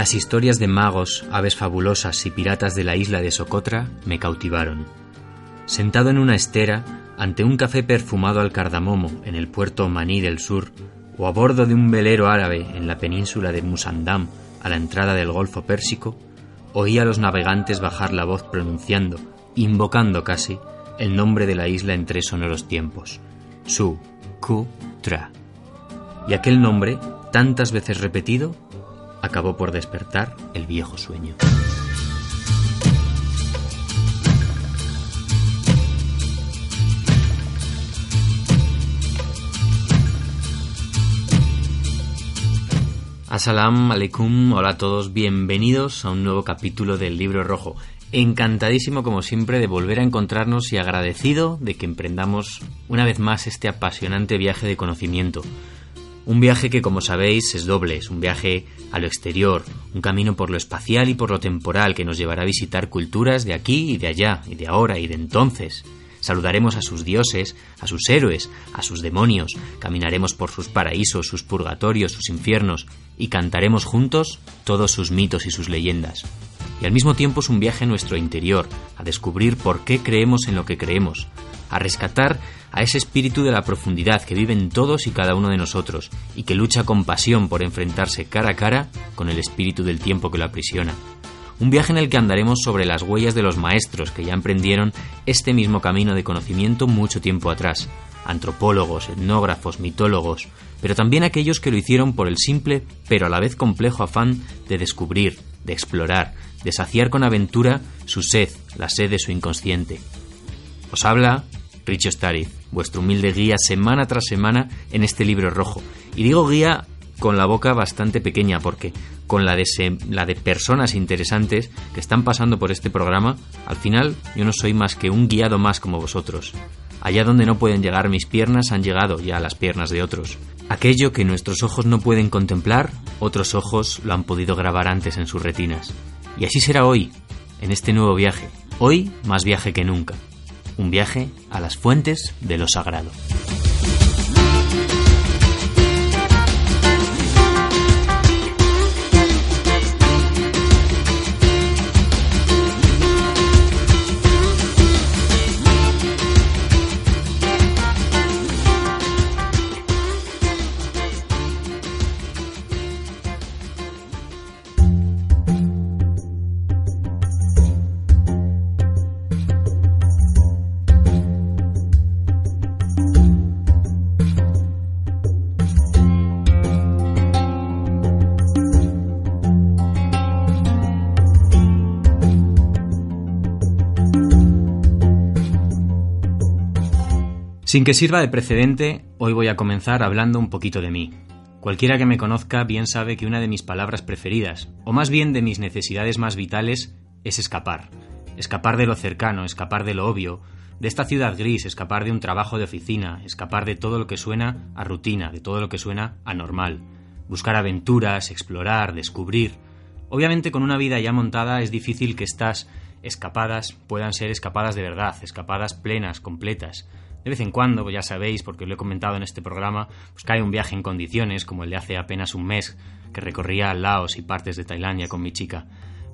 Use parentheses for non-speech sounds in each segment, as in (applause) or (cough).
Las historias de magos, aves fabulosas y piratas de la isla de Socotra me cautivaron. Sentado en una estera, ante un café perfumado al cardamomo en el puerto Maní del sur, o a bordo de un velero árabe en la península de Musandam a la entrada del Golfo Pérsico, oí a los navegantes bajar la voz pronunciando, invocando casi, el nombre de la isla en tres sonoros tiempos, Su, Ku, Tra. Y aquel nombre, tantas veces repetido, acabó por despertar el viejo sueño. Assalamu alaikum, hola a todos, bienvenidos a un nuevo capítulo del Libro Rojo. Encantadísimo como siempre de volver a encontrarnos y agradecido de que emprendamos una vez más este apasionante viaje de conocimiento. Un viaje que como sabéis es doble, es un viaje a lo exterior, un camino por lo espacial y por lo temporal que nos llevará a visitar culturas de aquí y de allá, y de ahora y de entonces. Saludaremos a sus dioses, a sus héroes, a sus demonios, caminaremos por sus paraísos, sus purgatorios, sus infiernos, y cantaremos juntos todos sus mitos y sus leyendas. Y al mismo tiempo es un viaje a nuestro interior, a descubrir por qué creemos en lo que creemos, a rescatar a ese espíritu de la profundidad que vive en todos y cada uno de nosotros, y que lucha con pasión por enfrentarse cara a cara con el espíritu del tiempo que lo aprisiona. Un viaje en el que andaremos sobre las huellas de los maestros que ya emprendieron este mismo camino de conocimiento mucho tiempo atrás, antropólogos, etnógrafos, mitólogos, pero también aquellos que lo hicieron por el simple pero a la vez complejo afán de descubrir, de explorar, de saciar con aventura su sed, la sed de su inconsciente. Os habla Richo Stariz, vuestro humilde guía semana tras semana en este libro rojo. Y digo guía con la boca bastante pequeña, porque con la de, la de personas interesantes que están pasando por este programa, al final yo no soy más que un guiado más como vosotros. Allá donde no pueden llegar mis piernas han llegado ya las piernas de otros. Aquello que nuestros ojos no pueden contemplar, otros ojos lo han podido grabar antes en sus retinas. Y así será hoy, en este nuevo viaje. Hoy más viaje que nunca. Un viaje a las fuentes de lo sagrado. Sin que sirva de precedente, hoy voy a comenzar hablando un poquito de mí. Cualquiera que me conozca bien sabe que una de mis palabras preferidas, o más bien de mis necesidades más vitales, es escapar. Escapar de lo cercano, escapar de lo obvio, de esta ciudad gris, escapar de un trabajo de oficina, escapar de todo lo que suena a rutina, de todo lo que suena a normal. Buscar aventuras, explorar, descubrir. Obviamente con una vida ya montada es difícil que estas escapadas puedan ser escapadas de verdad, escapadas plenas, completas. De vez en cuando, pues ya sabéis, porque lo he comentado en este programa, pues cae un viaje en condiciones, como el de hace apenas un mes, que recorría Laos y partes de Tailandia con mi chica.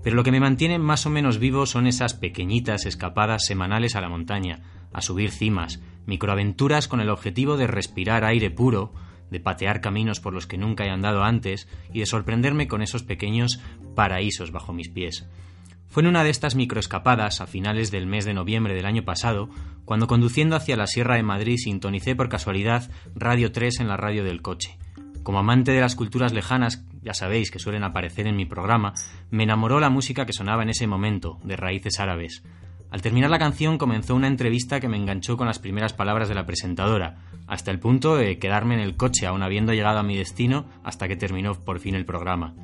Pero lo que me mantiene más o menos vivo son esas pequeñitas escapadas semanales a la montaña, a subir cimas, microaventuras con el objetivo de respirar aire puro, de patear caminos por los que nunca he andado antes y de sorprenderme con esos pequeños paraísos bajo mis pies. Fue en una de estas microescapadas, a finales del mes de noviembre del año pasado, cuando conduciendo hacia la Sierra de Madrid sintonicé por casualidad Radio 3 en la radio del coche. Como amante de las culturas lejanas ya sabéis que suelen aparecer en mi programa, me enamoró la música que sonaba en ese momento, de raíces árabes. Al terminar la canción comenzó una entrevista que me enganchó con las primeras palabras de la presentadora, hasta el punto de quedarme en el coche aún habiendo llegado a mi destino hasta que terminó por fin el programa.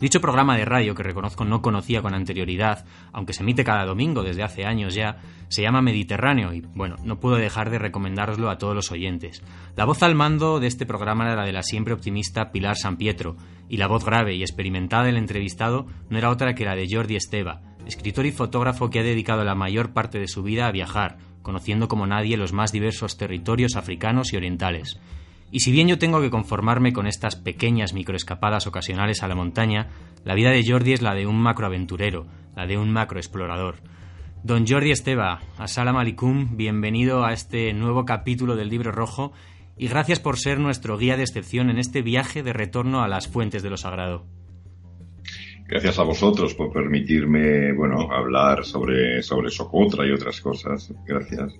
Dicho programa de radio, que reconozco no conocía con anterioridad, aunque se emite cada domingo desde hace años ya, se llama Mediterráneo y, bueno, no puedo dejar de recomendároslo a todos los oyentes. La voz al mando de este programa era la de la siempre optimista Pilar San Pietro, y la voz grave y experimentada del entrevistado no era otra que la de Jordi Esteva, escritor y fotógrafo que ha dedicado la mayor parte de su vida a viajar, conociendo como nadie los más diversos territorios africanos y orientales. Y si bien yo tengo que conformarme con estas pequeñas microescapadas ocasionales a la montaña, la vida de Jordi es la de un macroaventurero, la de un macroexplorador. Don Jordi Esteba, Assalam alaikum, bienvenido a este nuevo capítulo del Libro Rojo y gracias por ser nuestro guía de excepción en este viaje de retorno a las fuentes de lo sagrado. Gracias a vosotros por permitirme, bueno, hablar sobre, sobre Socotra y otras cosas. Gracias.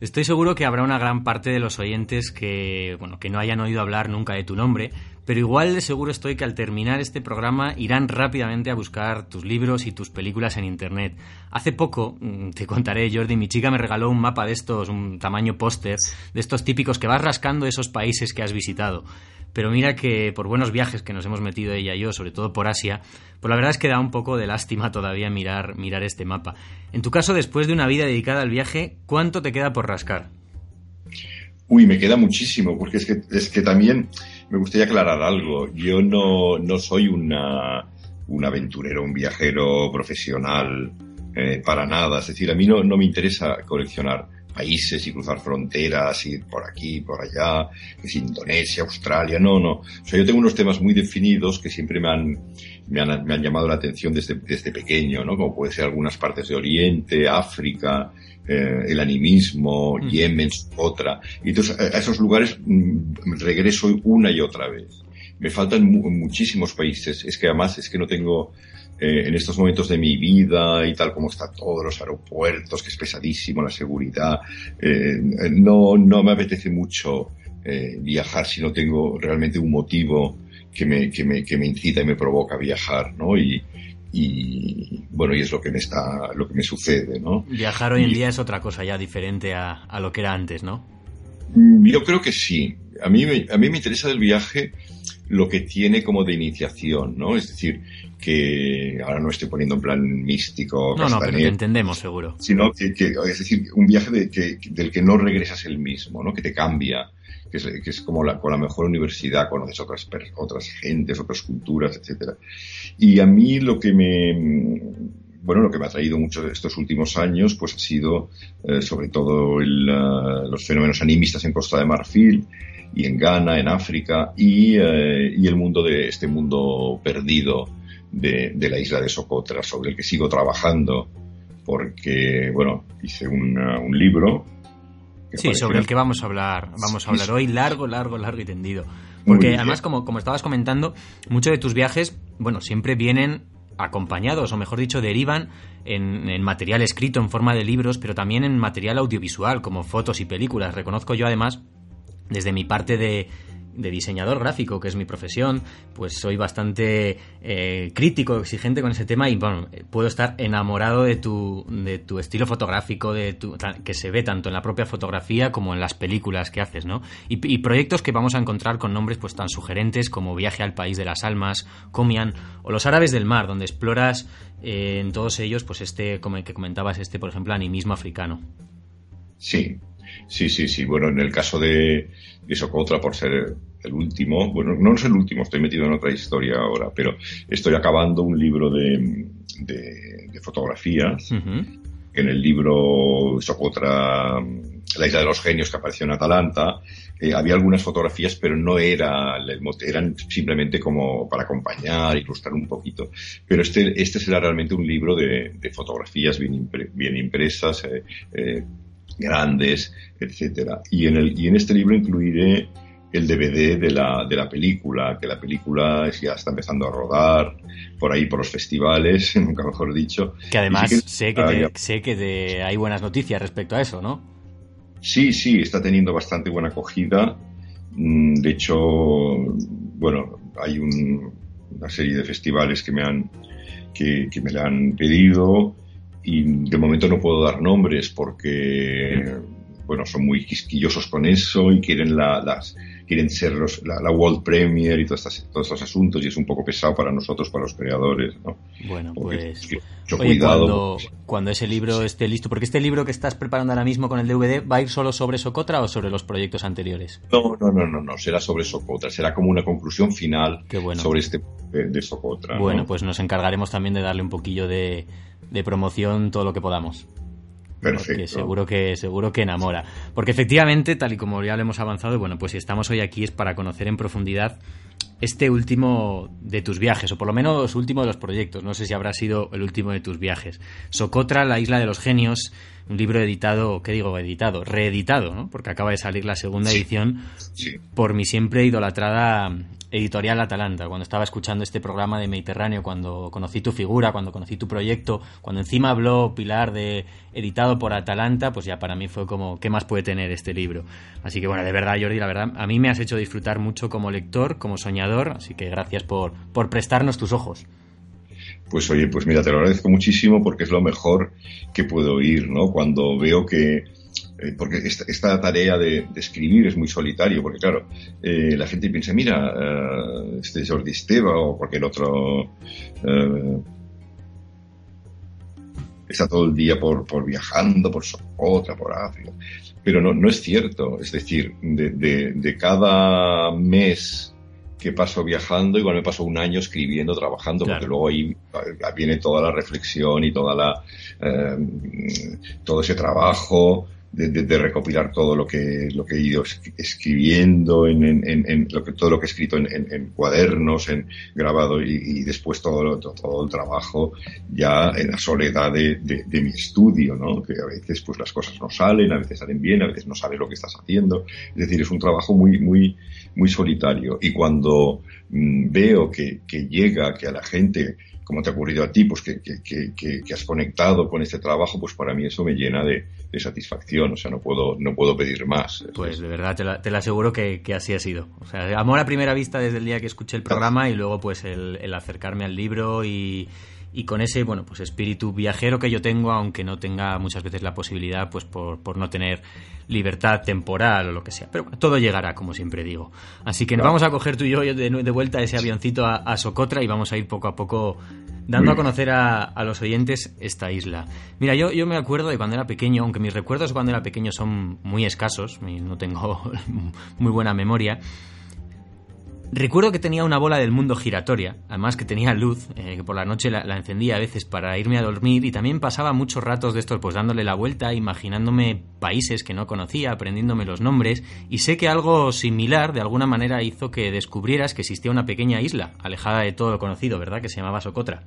Estoy seguro que habrá una gran parte de los oyentes que, bueno, que no hayan oído hablar nunca de tu nombre, pero igual de seguro estoy que al terminar este programa irán rápidamente a buscar tus libros y tus películas en internet. Hace poco, mm, te contaré, Jordi, mi chica me regaló un mapa de estos, un tamaño póster, de estos típicos que vas rascando esos países que has visitado. Pero mira que por buenos viajes que nos hemos metido ella y yo, sobre todo por Asia, pues la verdad es que da un poco de lástima todavía mirar, mirar este mapa. En tu caso, después de una vida dedicada al viaje, ¿cuánto te queda por rascar? Uy, me queda muchísimo, porque es que, es que también me gustaría aclarar algo. Yo no, no soy una, un aventurero, un viajero profesional, eh, para nada. Es decir, a mí no, no me interesa coleccionar países y cruzar fronteras, ir por aquí, por allá, es Indonesia, Australia, no, no. O sea, yo tengo unos temas muy definidos que siempre me han, me han, me han llamado la atención desde, desde pequeño, ¿no? Como puede ser algunas partes de Oriente, África, eh, el animismo, mm. Yemen, otra. Y entonces a esos lugares mm, regreso una y otra vez. Me faltan muchísimos países. Es que además es que no tengo eh, en estos momentos de mi vida y tal como está todos los aeropuertos, que es pesadísimo la seguridad, eh, no, no me apetece mucho eh, viajar si no tengo realmente un motivo que me, que me, que me incita y me provoca viajar, ¿no? Y, y bueno, y es lo que me está, lo que me sucede, ¿no? Viajar hoy en día es otra cosa ya diferente a, a, lo que era antes, ¿no? Yo creo que sí. A mí, a mí me interesa del viaje lo que tiene como de iniciación, ¿no? Es decir, que ahora no estoy poniendo en plan místico. No, no, pero te entendemos seguro. Sino que, es decir, un viaje de, que, del que no regresas el mismo, ¿no? Que te cambia, que es, que es como la, con la mejor universidad, conoces otras, otras gentes, otras culturas, etcétera. Y a mí lo que me, bueno, lo que me ha traído mucho estos últimos años, pues ha sido eh, sobre todo el, uh, los fenómenos animistas en Costa de Marfil, y en Ghana, en África, y, eh, y el mundo de este mundo perdido de, de, la isla de Socotra, sobre el que sigo trabajando, porque, bueno, hice un, un libro. Sí, sobre el que vamos a hablar, vamos a hablar hoy largo, largo, largo y tendido. Porque además, como, como estabas comentando, muchos de tus viajes, bueno, siempre vienen acompañados, o mejor dicho, derivan en, en, material escrito en forma de libros, pero también en material audiovisual, como fotos y películas. Reconozco yo además desde mi parte de, diseñador gráfico, que es mi profesión, pues soy bastante eh, crítico, exigente con ese tema y bueno, puedo estar enamorado de tu, de tu estilo fotográfico, de tu, que se ve tanto en la propia fotografía como en las películas que haces, ¿no? Y, proyectos que vamos a encontrar con nombres pues tan sugerentes como Viaje al País de las Almas, Comian o Los Árabes del Mar, donde exploras eh, en todos ellos pues este, como el que comentabas, este por ejemplo, animismo africano. Sí, Sí, sí, sí. Bueno, en el caso de, de Socotra, por ser el último, bueno, no es el último, estoy metido en otra historia ahora, pero estoy acabando un libro de, de, fotografías. En el libro Socotra, La isla de los genios que apareció en Atalanta, eh, había algunas fotografías, pero no era, eran simplemente como para acompañar, ilustrar un poquito. Pero este, este será realmente un libro de, de fotografías bien, bien impresas, eh, eh, grandes, etcétera. Y en, el, y en este libro incluiré el DVD de la, de la película, que la película ya está empezando a rodar por ahí por los festivales, (laughs) nunca mejor dicho. Que además sé que, sé que hay buenas noticias respecto a eso, ¿no? Sí, sí, está teniendo bastante buena acogida. Mm, de hecho, bueno, hay un, una serie de festivales que me han que, que me la han pedido y de momento no puedo dar nombres porque bueno son muy quisquillosos con eso y quieren la, las quieren ser los, la, World Premier y todos estos, todos estos asuntos y es un poco pesado para nosotros, para los creadores. ¿no? Bueno, pues cuidado, cuando, ese libro esté listo, porque este libro que estás preparando ahora mismo con el DVD, ¿va a ir solo sobre Socotra o sobre los proyectos anteriores? No, no, no, no, no será sobre Socotra, será como una conclusión final sobre este de, Socotra. Bueno, pues nos encargaremos también de darle un poquillo de, de promoción todo lo que podamos. Perfecto. seguro que, seguro que enamora. Porque efectivamente, tal y como ya lo hemos avanzado, bueno, pues si estamos hoy aquí es para conocer en profundidad este último de tus viajes, o por lo menos último de los proyectos. No sé si habrá sido el último de tus viajes. Socotra, la isla de los genios, un libro editado, ¿qué digo? Editado, reeditado, ¿no? Porque acaba de salir la segunda edición por mi siempre idolatrada editorial Atalanta. Cuando estaba escuchando este programa de Mediterráneo, cuando conocí tu figura, cuando conocí tu proyecto, cuando encima habló Pilar de editado por Atalanta, pues ya para mí fue como, ¿qué más puede tener este libro? Así que bueno, de verdad, Jordi, la verdad, a mí me has hecho disfrutar mucho como lector, como soñador así que gracias por, por prestarnos tus ojos. Pues oye, pues mira, te lo agradezco muchísimo porque es lo mejor que puedo oír, ¿no? Cuando veo que, eh, porque esta, tarea de, escribir es muy solitario, porque claro, eh, la gente piensa, mira, uh, este Jordi Esteva o cualquier otro está todo el día por, por viajando, por otra, por África. Pero no, no es cierto. Es decir, de, de, de cada mes que paso viajando, igual me paso un año escribiendo, trabajando, porque luego ahí viene toda la reflexión y toda la, eh, todo ese trabajo de, recopilar todo lo que, lo que he ido escribiendo, en, en, lo que, todo lo que he escrito en, cuadernos, en grabado y, después todo, todo, el trabajo ya en la soledad de, mi estudio, ¿no? Que a veces pues las cosas no salen, a veces salen bien, a veces no sabes lo que estás haciendo. Es decir, es un trabajo muy, muy, muy solitario. Y cuando mm, veo que, que llega, que a la gente como te ha ocurrido a ti, pues que, que, has conectado con este trabajo, pues para mí eso me llena de, satisfacción, o sea, no puedo, no puedo pedir más. Pues de verdad, te, lo aseguro que, así ha sido. O sea, amor a primera vista desde el día que escuché el programa y luego pues el acercarme al libro y y con ese bueno pues espíritu viajero que yo tengo aunque no tenga muchas veces la posibilidad pues por, por no tener libertad temporal o lo que sea. Pero todo llegará como siempre digo. Así que nos vamos a coger tú y yo de, de vuelta ese avioncito a, Socotra y vamos a ir poco a poco dando a conocer a, a, los oyentes esta isla. Mira yo, yo me acuerdo de cuando era pequeño aunque mis recuerdos cuando era pequeño son muy escasos no tengo (laughs) muy buena memoria Recuerdo que tenía una bola del mundo giratoria, además que tenía luz, eh, que por la noche la, encendía a veces para irme a dormir y también pasaba muchos ratos de estos pues dándole la vuelta, imaginándome países que no conocía, aprendiéndome los nombres y sé que algo similar de alguna manera hizo que descubrieras que existía una pequeña isla alejada de todo lo conocido, ¿verdad? Que se llamaba Socotra.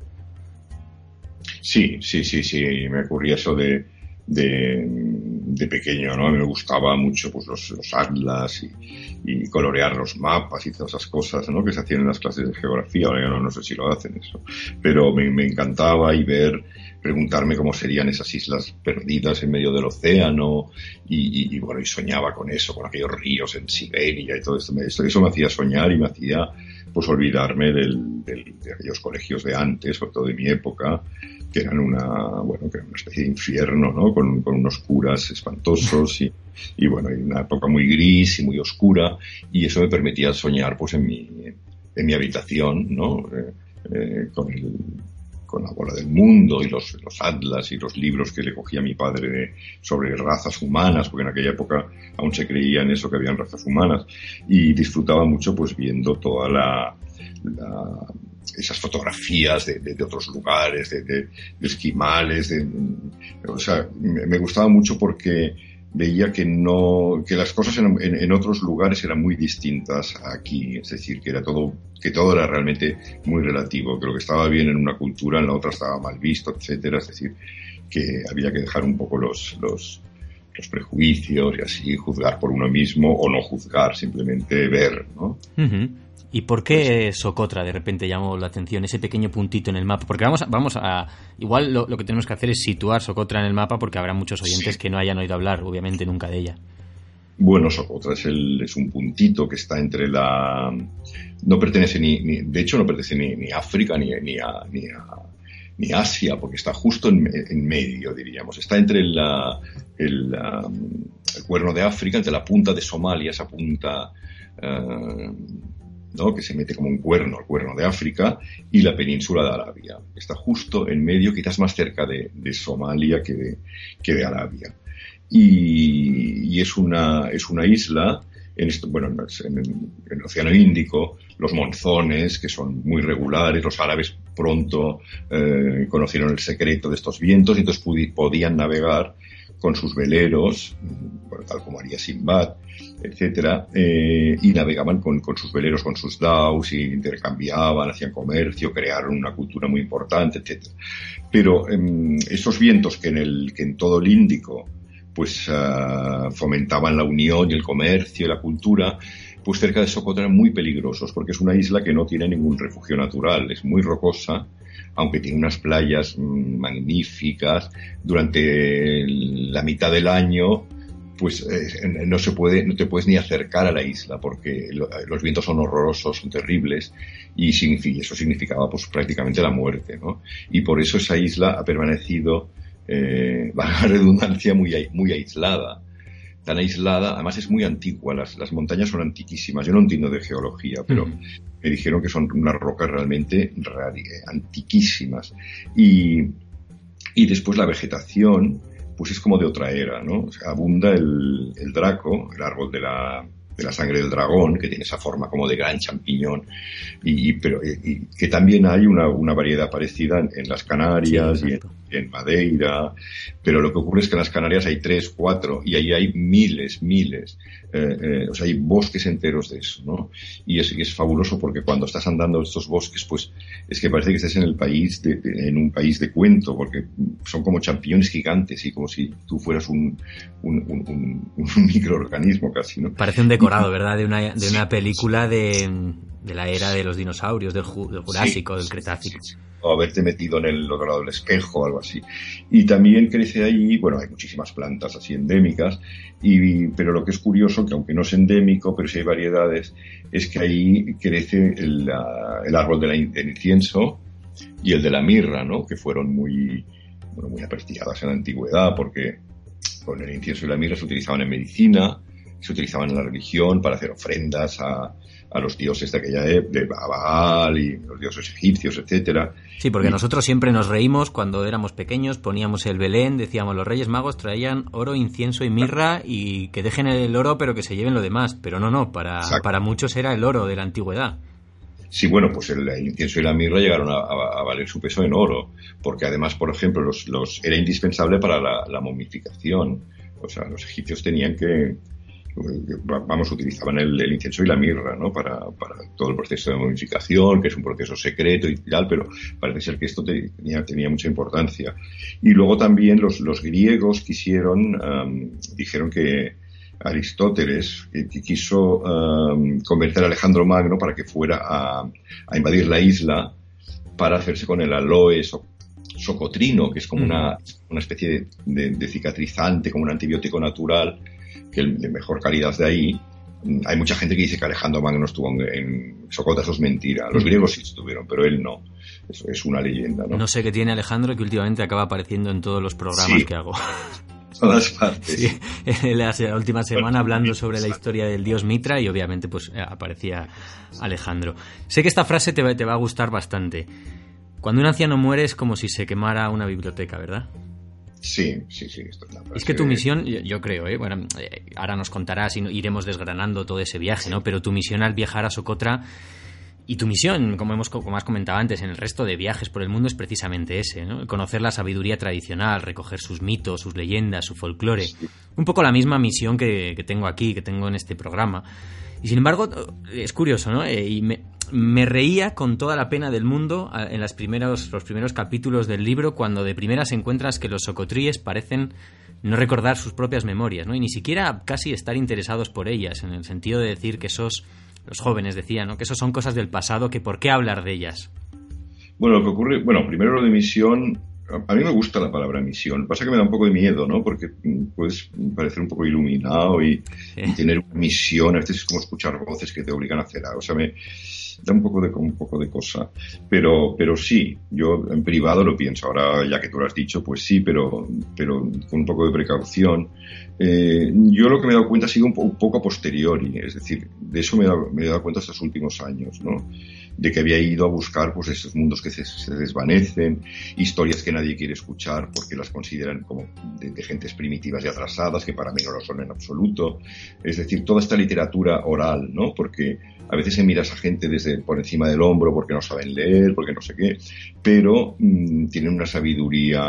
Sí, sí, sí, sí, me ocurría eso de, de, pequeño, ¿no? Me gustaba mucho pues los, los atlas y, colorear los mapas y todas esas cosas, ¿no? Que se hacían en las clases de geografía, ahora ya no, no sé si lo hacen eso, pero me, encantaba y ver, preguntarme cómo serían esas islas perdidas en medio del océano y, y, bueno, y soñaba con eso, con aquellos ríos en Siberia y todo esto, eso, eso me hacía soñar y me hacía pues olvidarme de aquellos colegios de antes, sobre todo de mi época, que eran una, bueno, que una especie de infierno, ¿no? Con, con unos curas espantosos y, y, bueno, y una época muy gris y muy oscura y eso me permitía soñar pues en mi, en mi habitación, ¿no? Eh, eh, con el, con la bola del mundo y los, los, atlas y los libros que le cogía mi padre de, sobre razas humanas, porque en aquella época aún se creía en eso que habían razas humanas, y disfrutaba mucho pues viendo toda la, la esas fotografías de, de, otros lugares, de, de esquimales, de, o sea, me, gustaba mucho porque veía que no, que las cosas en, en, otros lugares eran muy distintas aquí, es decir, que era todo, que todo era realmente muy relativo, que lo que estaba bien en una cultura, en la otra estaba mal visto, etcétera, es decir, que había que dejar un poco los, los, los prejuicios y así juzgar por uno mismo o no juzgar, simplemente ver, ¿no? ¿Y por qué pues Socotra de repente llamó la atención, ese pequeño puntito en el mapa? Porque vamos a, vamos a igual lo, que tenemos que hacer es situar Socotra en el mapa porque habrá muchos oyentes que no hayan oído hablar, obviamente, nunca de ella. Bueno, Socotra es, el, es un puntito que está entre la... No pertenece ni, de hecho no pertenece ni, a África ni, ni, a, ni, a, ni Asia, porque está justo en, medio, diríamos. Está entre el, el, cuerno de África, entre la punta de Somalia, esa punta eh, que se mete como un cuerno, el cuerno de África, y la península de Arabia. Está justo en medio, quizás más cerca de, Somalia que de, que de Arabia. Y, es, una, es una isla, en, bueno, en, el Océano Índico, los monzones, que son muy regulares, los árabes pronto eh, conocieron el secreto de estos vientos y entonces podían navegar con sus veleros, tal como haría Simbad, etcétera, eh, y navegaban con, sus veleros, con sus daos, y intercambiaban, hacían comercio, crearon una cultura muy importante, etcétera. Pero em, esos vientos que en, el, que en todo el Índico pues ah, fomentaban la unión y el comercio y la cultura, pues cerca de Socotra eran muy peligrosos, porque es una isla que no tiene ningún refugio natural, es muy rocosa, aunque tiene unas playas mm, magníficas, durante la mitad del año pues eh, no se puede, no te puedes ni acercar a la isla porque los vientos son horrorosos, son terribles y eso significaba pues prácticamente la muerte, ¿no? Y por eso esa isla ha permanecido, eh, (laughs) redundancia, muy aislada tan aislada, además es muy antigua, las, las montañas son antiquísimas, yo no entiendo de geología, pero me dijeron que son unas rocas realmente antiquísimas. Y, y después la vegetación, pues es como de otra era, ¿no? abunda el, el draco, el árbol de la, de la sangre del dragón, que tiene esa forma como de gran champiñón, y, pero y, que también hay una, una variedad parecida en, las Canarias y en, Madeira, pero lo que ocurre es que en las Canarias hay tres, cuatro, y ahí hay miles, miles, eh, eh, o sea, hay bosques enteros de eso, ¿no? Y es, es fabuloso porque cuando estás andando estos bosques, pues es que parece que estés en el país, de, en un país de cuento, porque son como champiñones gigantes y como si tú fueras un, un, un, (laughs) microorganismo casi, ¿no? Parece un decorado, ¿verdad? De una, de una película de, de la era de los dinosaurios, del, Jurásico, del Cretácico. O haberte metido en el otro lado del espejo o algo así. Y también crece ahí, bueno, hay muchísimas plantas así endémicas, y, pero lo que es curioso, que aunque no es endémico, pero sí hay variedades, es que ahí crece el, el árbol de del incienso y el de la mirra, ¿no? Que fueron muy, bueno, muy apreciadas en la antigüedad, porque con el incienso y la mirra se utilizaban en medicina, se utilizaban en la religión para hacer ofrendas a, a los dioses de aquella época, de Baal y los dioses egipcios, etcétera. Sí, porque nosotros siempre nos reímos cuando éramos pequeños, poníamos el Belén, decíamos los Reyes Magos traían oro, incienso y mirra y que dejen el oro pero que se lleven lo demás. Pero no, no, para, para muchos era el oro de la antigüedad. Sí, bueno, pues el, incienso y la mirra llegaron a, valer su peso en oro, porque además, por ejemplo, los, los era indispensable para la, la momificación. O sea, los egipcios tenían que, vamos, utilizaban el, incienso y la mirra, ¿no? Para, para, todo el proceso de modificación, que es un proceso secreto y tal, pero parece ser que esto tenía, tenía mucha importancia. Y luego también los, los griegos quisieron, dijeron que Aristóteles, que, quiso convencer a Alejandro Magno para que fuera a, a, invadir la isla para hacerse con el aloe socotrino, que es como una, una especie de, de, cicatrizante, como un antibiótico natural, que de mejor calidad de ahí. Hay mucha gente que dice que Alejandro Magno estuvo en, Socota, eso es mentira. Los griegos sí estuvieron, pero él no. Eso es una leyenda, ¿no? No sé qué tiene Alejandro que últimamente acaba apareciendo en todos los programas que hago. (laughs) Todas partes. Sí, la última semana hablando sobre la historia del dios Mitra y obviamente pues eh, aparecía Alejandro. Sé que esta frase te va, te va a gustar bastante. Cuando un anciano muere es como si se quemara una biblioteca, ¿verdad? Sí, sí, sí. es, que tu misión, yo, creo, ¿eh? bueno, eh, ahora nos contarás y iremos desgranando todo ese viaje, ¿no? Pero tu misión al viajar a Socotra y tu misión, como, hemos, como has comentado antes, en el resto de viajes por el mundo es precisamente ese, ¿no? Conocer la sabiduría tradicional, recoger sus mitos, sus leyendas, su folclore. Un poco la misma misión que, que tengo aquí, que tengo en este programa. Y sin embargo, es curioso, ¿no? Eh, y me, reía con toda la pena del mundo en primeros, los primeros capítulos del libro cuando de primeras encuentras que los socotríes parecen no recordar sus propias memorias, ¿no? Y ni siquiera casi estar interesados por ellas, en el sentido de decir que esos, los jóvenes decían, ¿no? Que esos son cosas del pasado, que por qué hablar de ellas. Bueno, lo que ocurre, bueno, primero lo de misión a mí me gusta la palabra misión. Pasa que me da un poco de miedo, ¿no? Porque mm, puedes parecer un poco iluminado y, tener una misión. A veces es como escuchar voces que te obligan a hacer algo. O sea, me da un poco de, un poco de cosa. Pero, pero sí, yo en privado lo pienso. Ahora, ya que tú lo has dicho, pues sí, pero, pero con un poco de precaución. Eh, yo lo que me he dado cuenta ha sido un, poco a posteriori. Es decir, de eso me he, dado, me he dado cuenta estos últimos años, ¿no? De que había ido a buscar pues esos mundos que se, desvanecen, historias que nadie quiere escuchar porque las consideran como de, gentes primitivas y atrasadas, que para mí no lo son en absoluto. Es decir, toda esta literatura oral, ¿no? Porque a veces se mira a esa gente desde por encima del hombro porque no saben leer, porque no sé qué, pero mm, tienen una sabiduría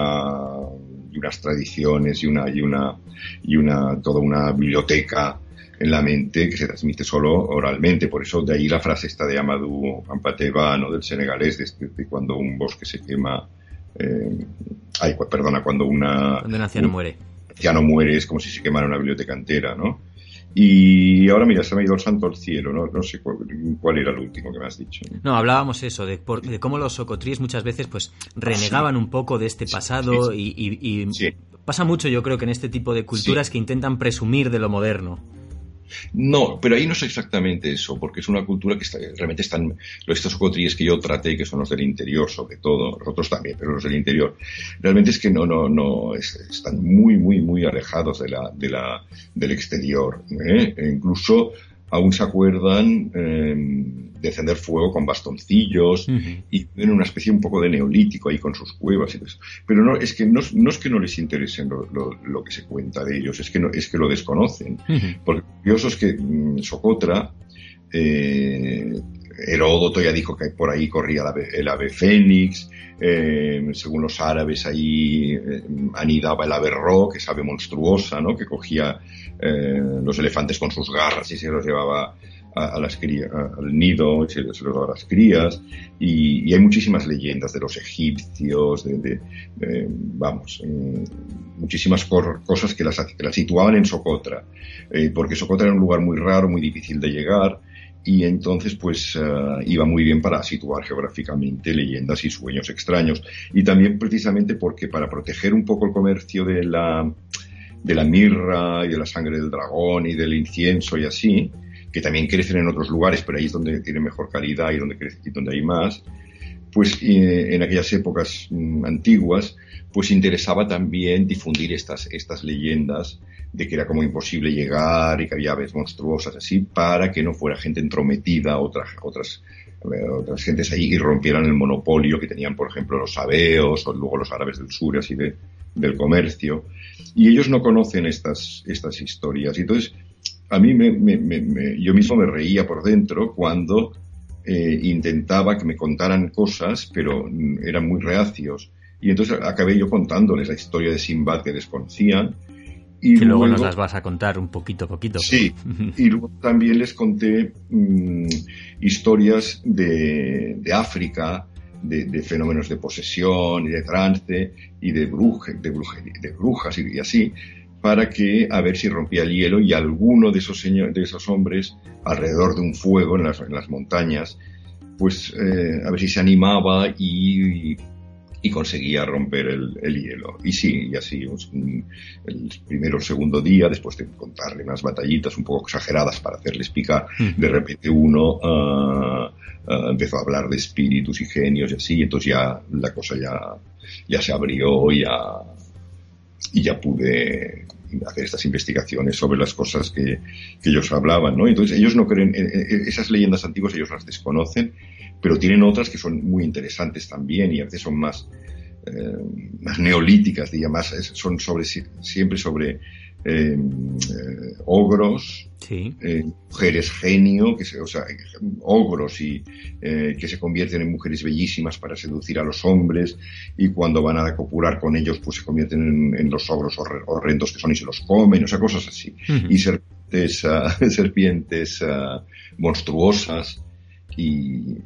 y unas tradiciones y una y una y una toda una biblioteca en la mente que se transmite solo oralmente. Por eso de ahí la frase esta de Amadou Ampateba, ¿no? del senegalés, de, cuando un bosque se quema, eh, ay, perdona, cuando una... Cuando un anciano muere. no muere, es como si se quemara una biblioteca entera, ¿no? Y ahora mira, se me ha ido el santo al cielo, no, no sé cuál, era el último que me has dicho. No, hablábamos eso, de, cómo los socotríes muchas veces pues renegaban un poco de este pasado y, pasa mucho yo creo que en este tipo de culturas que intentan presumir de lo moderno. No, pero ahí no es exactamente eso, porque es una cultura que realmente están, estos socotríes que yo traté, que son los del interior sobre todo, los otros también, pero los del interior, realmente es que no, no, no, están muy, muy, muy alejados de la, de la, del exterior. ¿eh? E incluso aún se acuerdan em, de encender fuego con bastoncillos y en una especie un poco de neolítico ahí con sus cuevas y eso. Pero no es que no, es que no les interese lo, que se cuenta de ellos, es que no, es que lo desconocen. Porque curioso es que mm, Socotra eh, Heródoto ya dijo que por ahí corría el ave, fénix, eh, según los árabes ahí eh, anidaba el ave ro, que es ave monstruosa, ¿no? que cogía eh, los elefantes con sus garras y se los llevaba a, las crías, al nido, se, llevaba a las crías, y, hay muchísimas leyendas de los egipcios, de, vamos, muchísimas cosas que las, que las, situaban en Socotra, porque Socotra era un lugar muy raro, muy difícil de llegar, y entonces pues eh, iba muy bien para situar geográficamente leyendas y sueños extraños y también precisamente porque para proteger un poco el comercio de la de la mirra y de la sangre del dragón y del incienso y así que también crecen en otros lugares pero ahí es donde tiene mejor calidad y donde crece y donde hay más pues eh, en aquellas épocas mm, antiguas pues interesaba también difundir estas estas leyendas de que era como imposible llegar y que había aves monstruosas así, para que no fuera gente entrometida, otras, otras, eh, otras gentes ahí y rompieran el monopolio que tenían, por ejemplo, los sabeos o luego los árabes del sur, así de, del comercio. Y ellos no conocen estas, estas historias. Y entonces, a mí me, me, yo mismo me reía por dentro cuando eh, intentaba que me contaran cosas, pero eran muy reacios. Y entonces acabé yo contándoles la historia de Simbad que desconocían y que luego, nos las vas a contar un poquito a poquito. Sí, (laughs) y luego también les conté mm, historias de, de África, de, de, fenómenos de posesión y de trance y de, bruje, de, de brujas y, así, para que a ver si rompía el hielo y alguno de esos, de esos hombres alrededor de un fuego en las, en las montañas, pues eh, a ver si se animaba y y conseguía romper el, hielo. Y sí, y así, el primero o segundo día, después de contarle unas batallitas un poco exageradas para hacerles picar, de repente uno ah, ah, empezó a hablar de espíritus y genios y así, y entonces ya la cosa ya, ya se abrió y ya, y ya pude hacer estas investigaciones sobre las cosas que, que ellos hablaban, ¿no? Entonces ellos no creen, esas leyendas antiguas ellos las desconocen pero tienen otras que son muy interesantes también y a veces son más, eh, más neolíticas, digamos, son sobre, siempre sobre eh, eh, ogros, mujeres genio, que o sea, ogros y que se convierten en mujeres bellísimas para seducir a los hombres y cuando van a copular con ellos pues se convierten en, los ogros horrendos que son y se los comen, o sea, cosas así. Y serpientes, (laughs) serpientes monstruosas y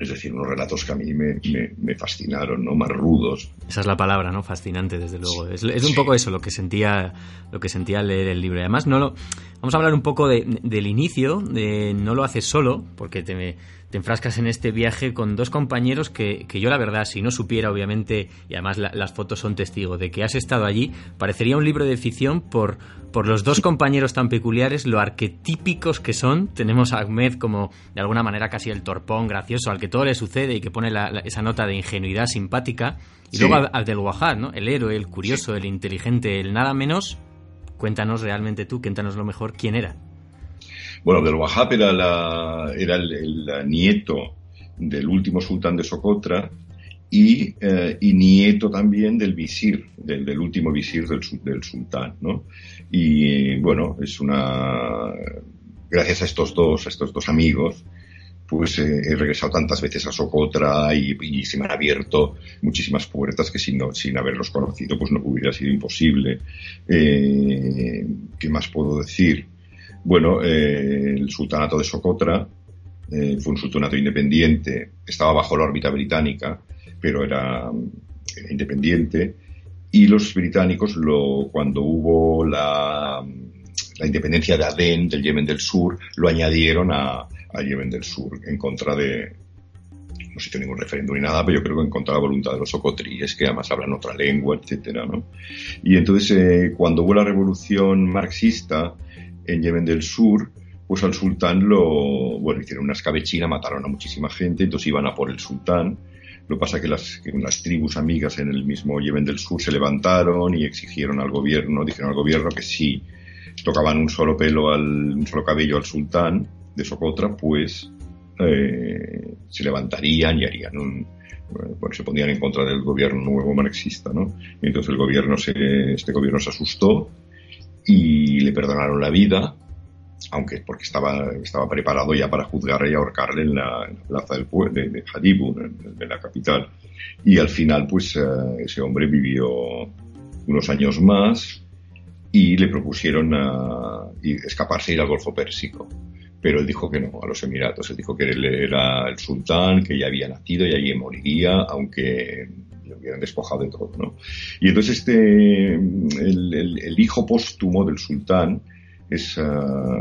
Es decir, unos relatos que a mí me, me, fascinaron, ¿no? Más rudos. Esa es la palabra, ¿no? Fascinante, desde luego. Es, es un poco eso lo que sentía lo que sentía leer el libro. Además, no lo, vamos a hablar un poco de, del inicio, de no lo haces solo, porque te, te enfrascas en este viaje con dos compañeros que, que yo la verdad, si no supiera obviamente, y además las fotos son testigos de que has estado allí, parecería un libro de ficción por, por los dos compañeros tan peculiares, lo arquetípicos que son. Tenemos a Ahmed como de alguna manera casi el torpón gracioso al que todo le sucede y que pone esa nota de ingenuidad simpática. Y luego a Abdel Wahad, ¿no? El héroe, el curioso, el inteligente, el nada menos. Cuéntanos realmente tú, cuéntanos lo mejor, ¿quién era? Bueno, Abdel Wahab era, la, era el, nieto del último sultán de Socotra y, eh, nieto también del visir, del, del último visir del, del, sultán, ¿no? Y bueno, es una... Gracias a estos dos, a estos dos amigos, pues eh, he regresado tantas veces a Socotra y, se me han abierto muchísimas puertas que sin, sin haberlos conocido pues no hubiera sido imposible. Eh, ¿Qué más puedo decir? Bueno, eh, el sultanato de Socotra eh, fue un sultanato independiente, estaba bajo la órbita británica, pero era, independiente. Y los británicos, lo, cuando hubo la, la, independencia de Adén, del Yemen del Sur, lo añadieron a, a Yemen del Sur en contra de, no se hizo ningún referéndum ni nada, pero yo creo que en contra de la voluntad de los socotríes, que además hablan otra lengua, etcétera, ¿no? Y entonces, eh, cuando hubo la revolución marxista, en Yemen del Sur, pues al sultán lo, bueno, hicieron una escabechina, mataron a muchísima gente, entonces iban a por el sultán. Lo que pasa que las, las tribus amigas en el mismo Yemen del Sur se levantaron y exigieron al gobierno, dijeron al gobierno que si tocaban un solo pelo un solo cabello al sultán de Socotra, pues eh, se levantarían y harían un, bueno, se pondrían en contra del gobierno nuevo marxista, ¿no? Y entonces el gobierno este gobierno se asustó y le perdonaron la vida, aunque porque estaba, estaba preparado ya para juzgarle y ahorcarle en la, plaza del, de, de Hadibu, de, la capital. Y al final, pues eh, ese hombre vivió unos años más y le propusieron escaparse y ir al Golfo Pérsico. Pero él dijo que no, a los Emiratos. Él dijo que él era el sultán, que ya había nacido y allí moriría, aunque hubieran despojado de todo, ¿no? Y entonces este, el, hijo póstumo del sultán es uh,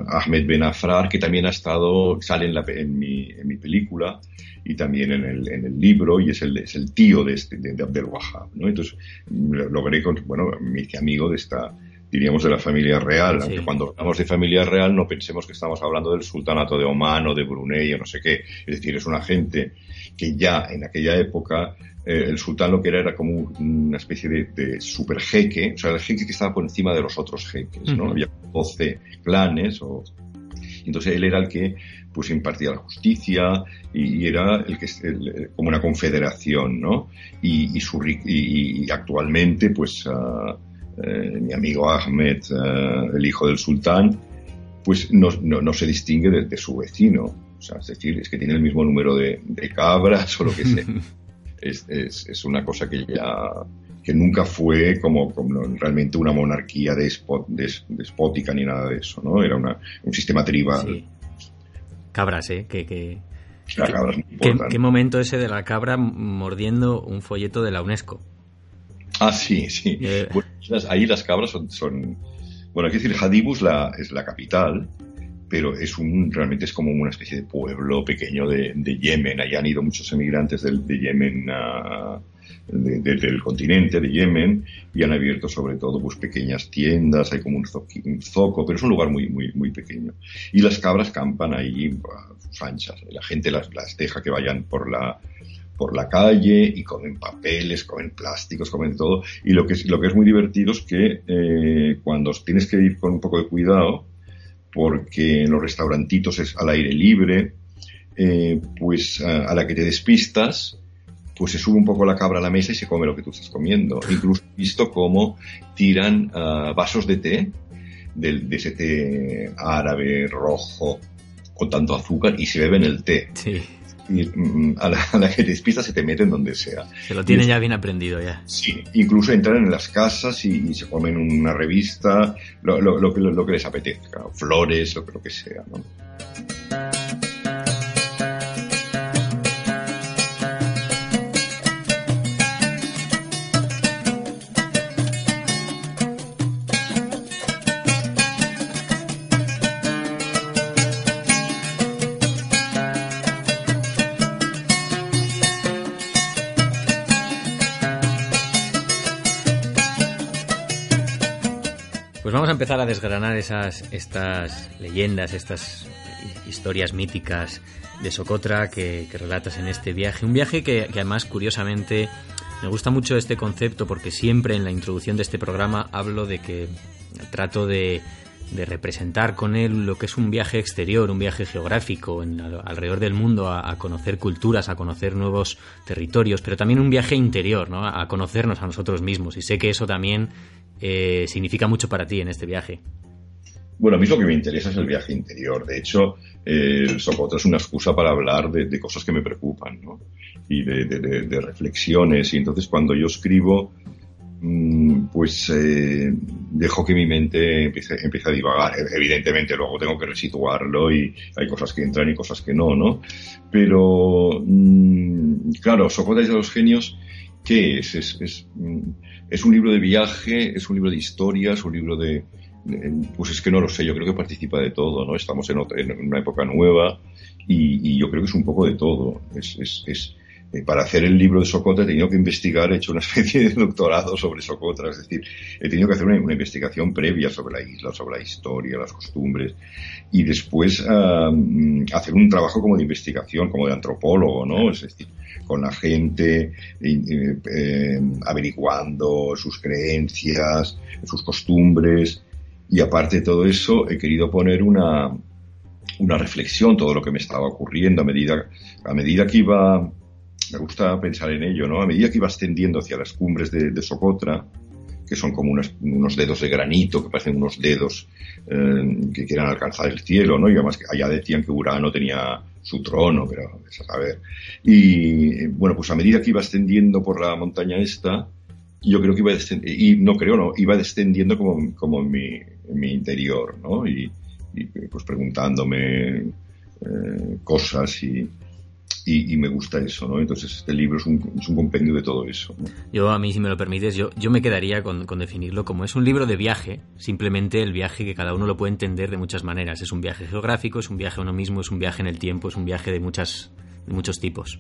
Ahmed Ben Afrar, que también ha estado, sale en, la, en, mi, en mi película y también en el, en el libro, y es el, es el tío de, este, de, Abdel Wahab, ¿no? Entonces logré, con, bueno, me hice amigo de esta, diríamos, de la familia real, aunque cuando hablamos de familia real no pensemos que estamos hablando del sultanato de Omán o de Brunei o no sé qué, es decir, es una gente que ya en aquella época eh, el sultán lo que era era como una especie de, super jeque, o sea, el jeque que estaba por encima de los otros jeques, ¿no? Había 12 clanes, o... entonces él era el que pues impartía la justicia y, era el que como una confederación, ¿no? Y, y, su, y actualmente, pues uh, eh, mi amigo Ahmed, uh, el hijo del sultán, pues no, no, no se distingue de, de, su vecino. O sea, es decir, es que tiene el mismo número de, de cabras o lo que sea. (laughs) es, es, una cosa que ya que nunca fue como, como realmente una monarquía despótica ni nada de eso, ¿no? Era una, un sistema tribal. Cabras, ¿eh? Que, que, ¿Qué, momento ese de la cabra mordiendo un folleto de la UNESCO? Ah, sí, sí. Eh. ahí las cabras son, son... Bueno, hay que decir, Hadibus la, es la capital, pero es un, realmente es como una especie de pueblo pequeño de, de Yemen. Ahí han ido muchos emigrantes del, de Yemen del continente de Yemen y han abierto sobre todo pues pequeñas tiendas, hay como un, zoco, pero es un lugar muy, muy, muy pequeño. Y las cabras campan ahí a sus anchas. La gente las, las deja que vayan por la, por la calle y comen papeles, comen plásticos, comen todo. Y lo que es, lo que es muy divertido es que eh, cuando tienes que ir con un poco de cuidado, porque en los restaurantitos es al aire libre, eh, pues a, la que te despistas, pues se sube un poco la cabra a la mesa y se come lo que tú estás comiendo. (laughs) Incluso he visto cómo tiran uh, vasos de té, de, de, ese té árabe rojo con tanto azúcar y se beben el té. Sí y mm, a, la, que te despistas se te meten donde sea. Se lo tienen ya bien aprendido ya. Sí, incluso entran en las casas y, se comen una revista, lo, lo, lo, lo que les apetezca, flores, lo, lo que sea, ¿no? Empezar a desgranar esas, estas leyendas, estas historias míticas de Socotra que, relatas en este viaje. Un viaje que, que, además, curiosamente, me gusta mucho este concepto porque siempre en la introducción de este programa hablo de que trato de, de representar con él lo que es un viaje exterior, un viaje geográfico alrededor del mundo a, conocer culturas, a conocer nuevos territorios, pero también un viaje interior, ¿no? a conocernos a nosotros mismos. Y sé que eso también eh, significa mucho para ti en este viaje? Bueno, a mí lo que me interesa es el viaje interior. De hecho, eh, Socotra es una excusa para hablar de, cosas que me preocupan, ¿no? Y de, reflexiones. Y entonces cuando yo escribo, pues eh, dejo que mi mente empiece, a divagar. Evidentemente luego tengo que resituarlo y hay cosas que entran y cosas que no, ¿no? Pero, mm, claro, Socotra de los genios, ¿qué es? Es, mm, es un libro de viaje, es un libro de historia, es un libro de, pues es que no lo sé, yo creo que participa de todo, ¿no? Estamos en, una época nueva y, yo creo que es un poco de todo. Es, eh, para hacer el libro de Socotra he tenido que investigar, he hecho una (laughs) especie de doctorado sobre Socotra, es decir, he tenido que hacer una, investigación previa sobre la isla, sobre la historia, las costumbres, y después hacer un trabajo como de investigación, como de antropólogo, ¿no? Es decir, con la gente, eh, averiguando sus creencias, sus costumbres, y aparte de todo eso, he querido poner una, una reflexión, todo lo que me estaba ocurriendo a medida, a medida que iba, me gusta pensar en ello, ¿no? A medida que iba ascendiendo hacia las cumbres de, Socotra, que son como unos, dedos de granito, que parecen unos dedos eh, que quieran alcanzar el cielo, ¿no? Y además que allá decían que Urano tenía su trono, pero a saber. Y bueno, pues a medida que iba ascendiendo por la montaña esta, yo creo que iba y no creo, no, iba descendiendo como, como en, mi, en mi interior, ¿no? Y, pues preguntándome eh, cosas y, y, me gusta eso, ¿no? Entonces este libro es un, es un compendio de todo eso. Yo, a mí, si me lo permites, yo, yo me quedaría con, con, definirlo como es un libro de viaje, simplemente el viaje que cada uno lo puede entender de muchas maneras. Es un viaje geográfico, es un viaje a uno mismo, es un viaje en el tiempo, es un viaje de, muchas, de muchos tipos.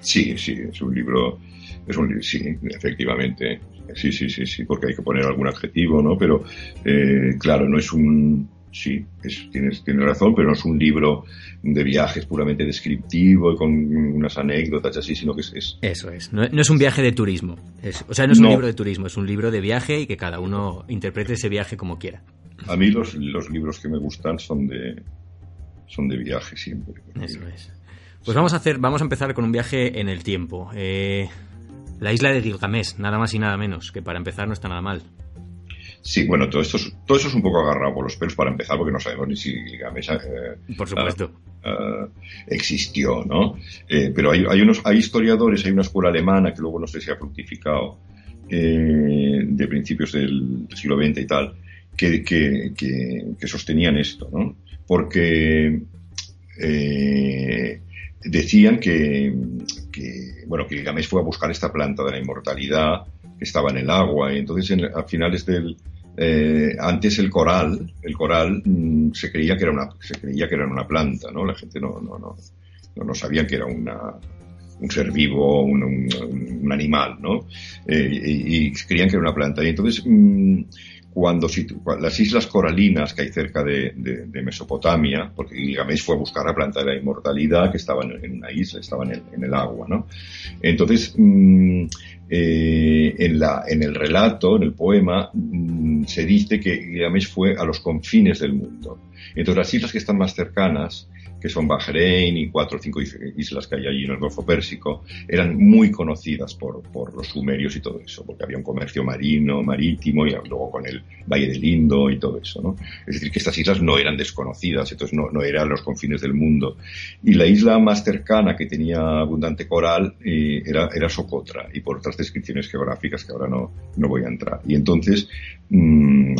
Sí, sí, es un libro, es un sí, efectivamente. Sí, sí, sí, sí, porque hay que poner algún adjetivo, ¿no? Pero, eh, claro, no es un, sí, tienes, tienes razón, pero no es un libro de viajes puramente descriptivo y con unas anécdotas así, sino que es... Eso es, no, es un viaje de turismo, o sea, no es un libro de turismo, es un libro de viaje y que cada uno interprete ese viaje como quiera. A mí los, los libros que me gustan son de, son de viaje siempre. Eso es. Pues vamos a hacer, vamos a empezar con un viaje en el tiempo. Eh, la isla de Gilgamesh, nada más y nada menos, que para empezar no está nada mal. Sí, bueno, todo esto, es, todo eso es un poco agarrado por los pelos para empezar, porque no sabemos ni si Gilgamesh eh, por supuesto. Ah, ah, existió, ¿no? Eh, pero hay, hay, unos, hay historiadores, hay una escuela alemana que luego no sé si ha fructificado, eh, de principios del, siglo XX y tal, que, que, que, sostenían esto, ¿no? Porque decían que, que, bueno, que Gilgamesh fue a buscar esta planta de la inmortalidad que estaba en el agua y entonces a finales del, eh, antes el coral, el coral mm, se creía que era una, se creía que era una planta, ¿no? La gente no, no, no, no, sabía que era una, un ser vivo, un, un, animal, ¿no? Eh, y, creían que era una planta. Y entonces, mm, cuando las islas coralinas que hay cerca de, Mesopotamia, porque Gilgamesh fue a buscar la planta de la inmortalidad que estaba en, una isla, estaba en el, agua, ¿no? Entonces, mm, eh, en, la, en el relato, en el poema, mm, se dice que Gilgamesh fue a los confines del mundo. Entonces, las islas que están más cercanas que son Bahrein y cuatro o cinco islas que hay allí en el Golfo Pérsico, eran muy conocidas por, por los sumerios y todo eso, porque había un comercio marino, marítimo, y luego con el Valle del Indo y todo eso, ¿no? Es decir, que estas islas no eran desconocidas, entonces no, no eran los confines del mundo. Y la isla más cercana que tenía abundante coral eh, era, era Socotra, y por otras descripciones geográficas que ahora no, no voy a entrar. Y entonces, mmm,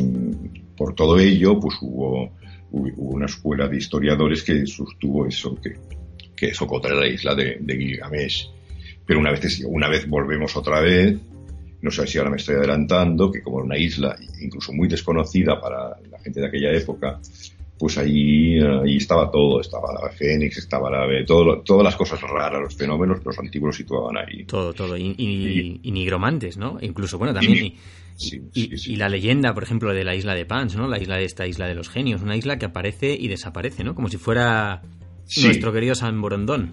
por todo ello, pues hubo hubo una escuela de historiadores que sostuvo eso, que, que Socotra era la isla de, Gilgamesh. Pero una vez, una vez volvemos otra vez, no sé si ahora me estoy adelantando, que como era una isla incluso muy desconocida para la gente de aquella época, pues ahí, ahí estaba todo, estaba la Fénix, estaba la todo, todas las cosas raras, los fenómenos, los antiguos situaban ahí. Todo, todo, y, nigromantes, ¿no? Incluso, bueno, también... Y, la leyenda, por ejemplo, de la isla de Pans, ¿no? La isla de esta isla de los genios, una isla que aparece y desaparece, ¿no? Como si fuera nuestro querido San Borondón.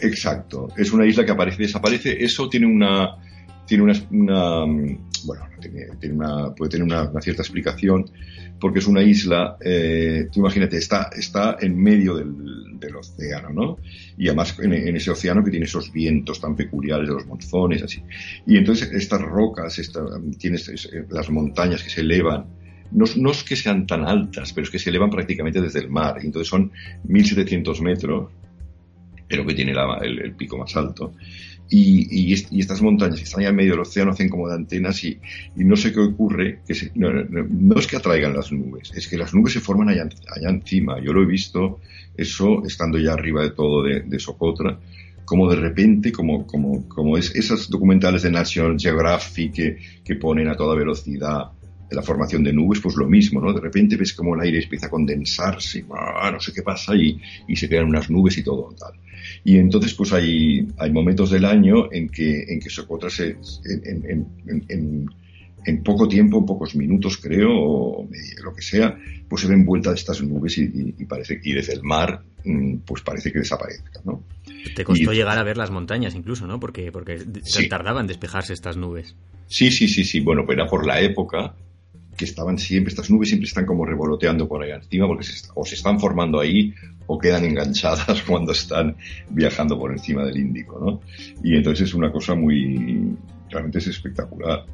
Exacto, es una isla que aparece y desaparece. Eso tiene una, tiene una, bueno, tiene, una, puede tener una, cierta explicación, porque es una isla, eh, tú imagínate, está, está en medio del, del océano, ¿no? Y además en, ese océano que tiene esos vientos tan peculiares de los monzones, así. Y entonces estas rocas, esta, tienes eh, las montañas que se elevan, no, no, es que sean tan altas, pero es que se elevan prácticamente desde el mar. Entonces son 1700 metros, pero que tiene el, pico más alto. Y, estas montañas que están ahí en medio del océano hacen como de antenas y, no sé qué ocurre, que no, es que atraigan las nubes, es que las nubes se forman allá, encima. Yo lo he visto, eso estando ya arriba de todo de, Socotra, como de repente, como, como, como es, esas documentales de National Geographic que, que ponen a toda velocidad la formación de nubes, pues lo mismo, ¿no? De repente ves como el aire empieza a condensarse, ah, no sé qué pasa, y, y se crean unas nubes y todo tal. Y entonces, pues hay, hay momentos del año en que, en que Socotra se, en, en, en, poco tiempo, en pocos minutos, creo, o lo que sea, pues se ven vueltas estas nubes y, parece y desde el mar, mm, pues parece que desaparezca, ¿no? Te costó llegar a ver las montañas incluso, ¿no? Porque, porque se tardaban en despejarse estas nubes. Sí, sí, sí, sí. Bueno, pues era por la época que estaban siempre, estas nubes siempre están como revoloteando por ahí encima porque o se están formando ahí o quedan enganchadas (laughs) cuando están viajando por encima del Índico, ¿no? Y entonces es una cosa muy, realmente es espectacular.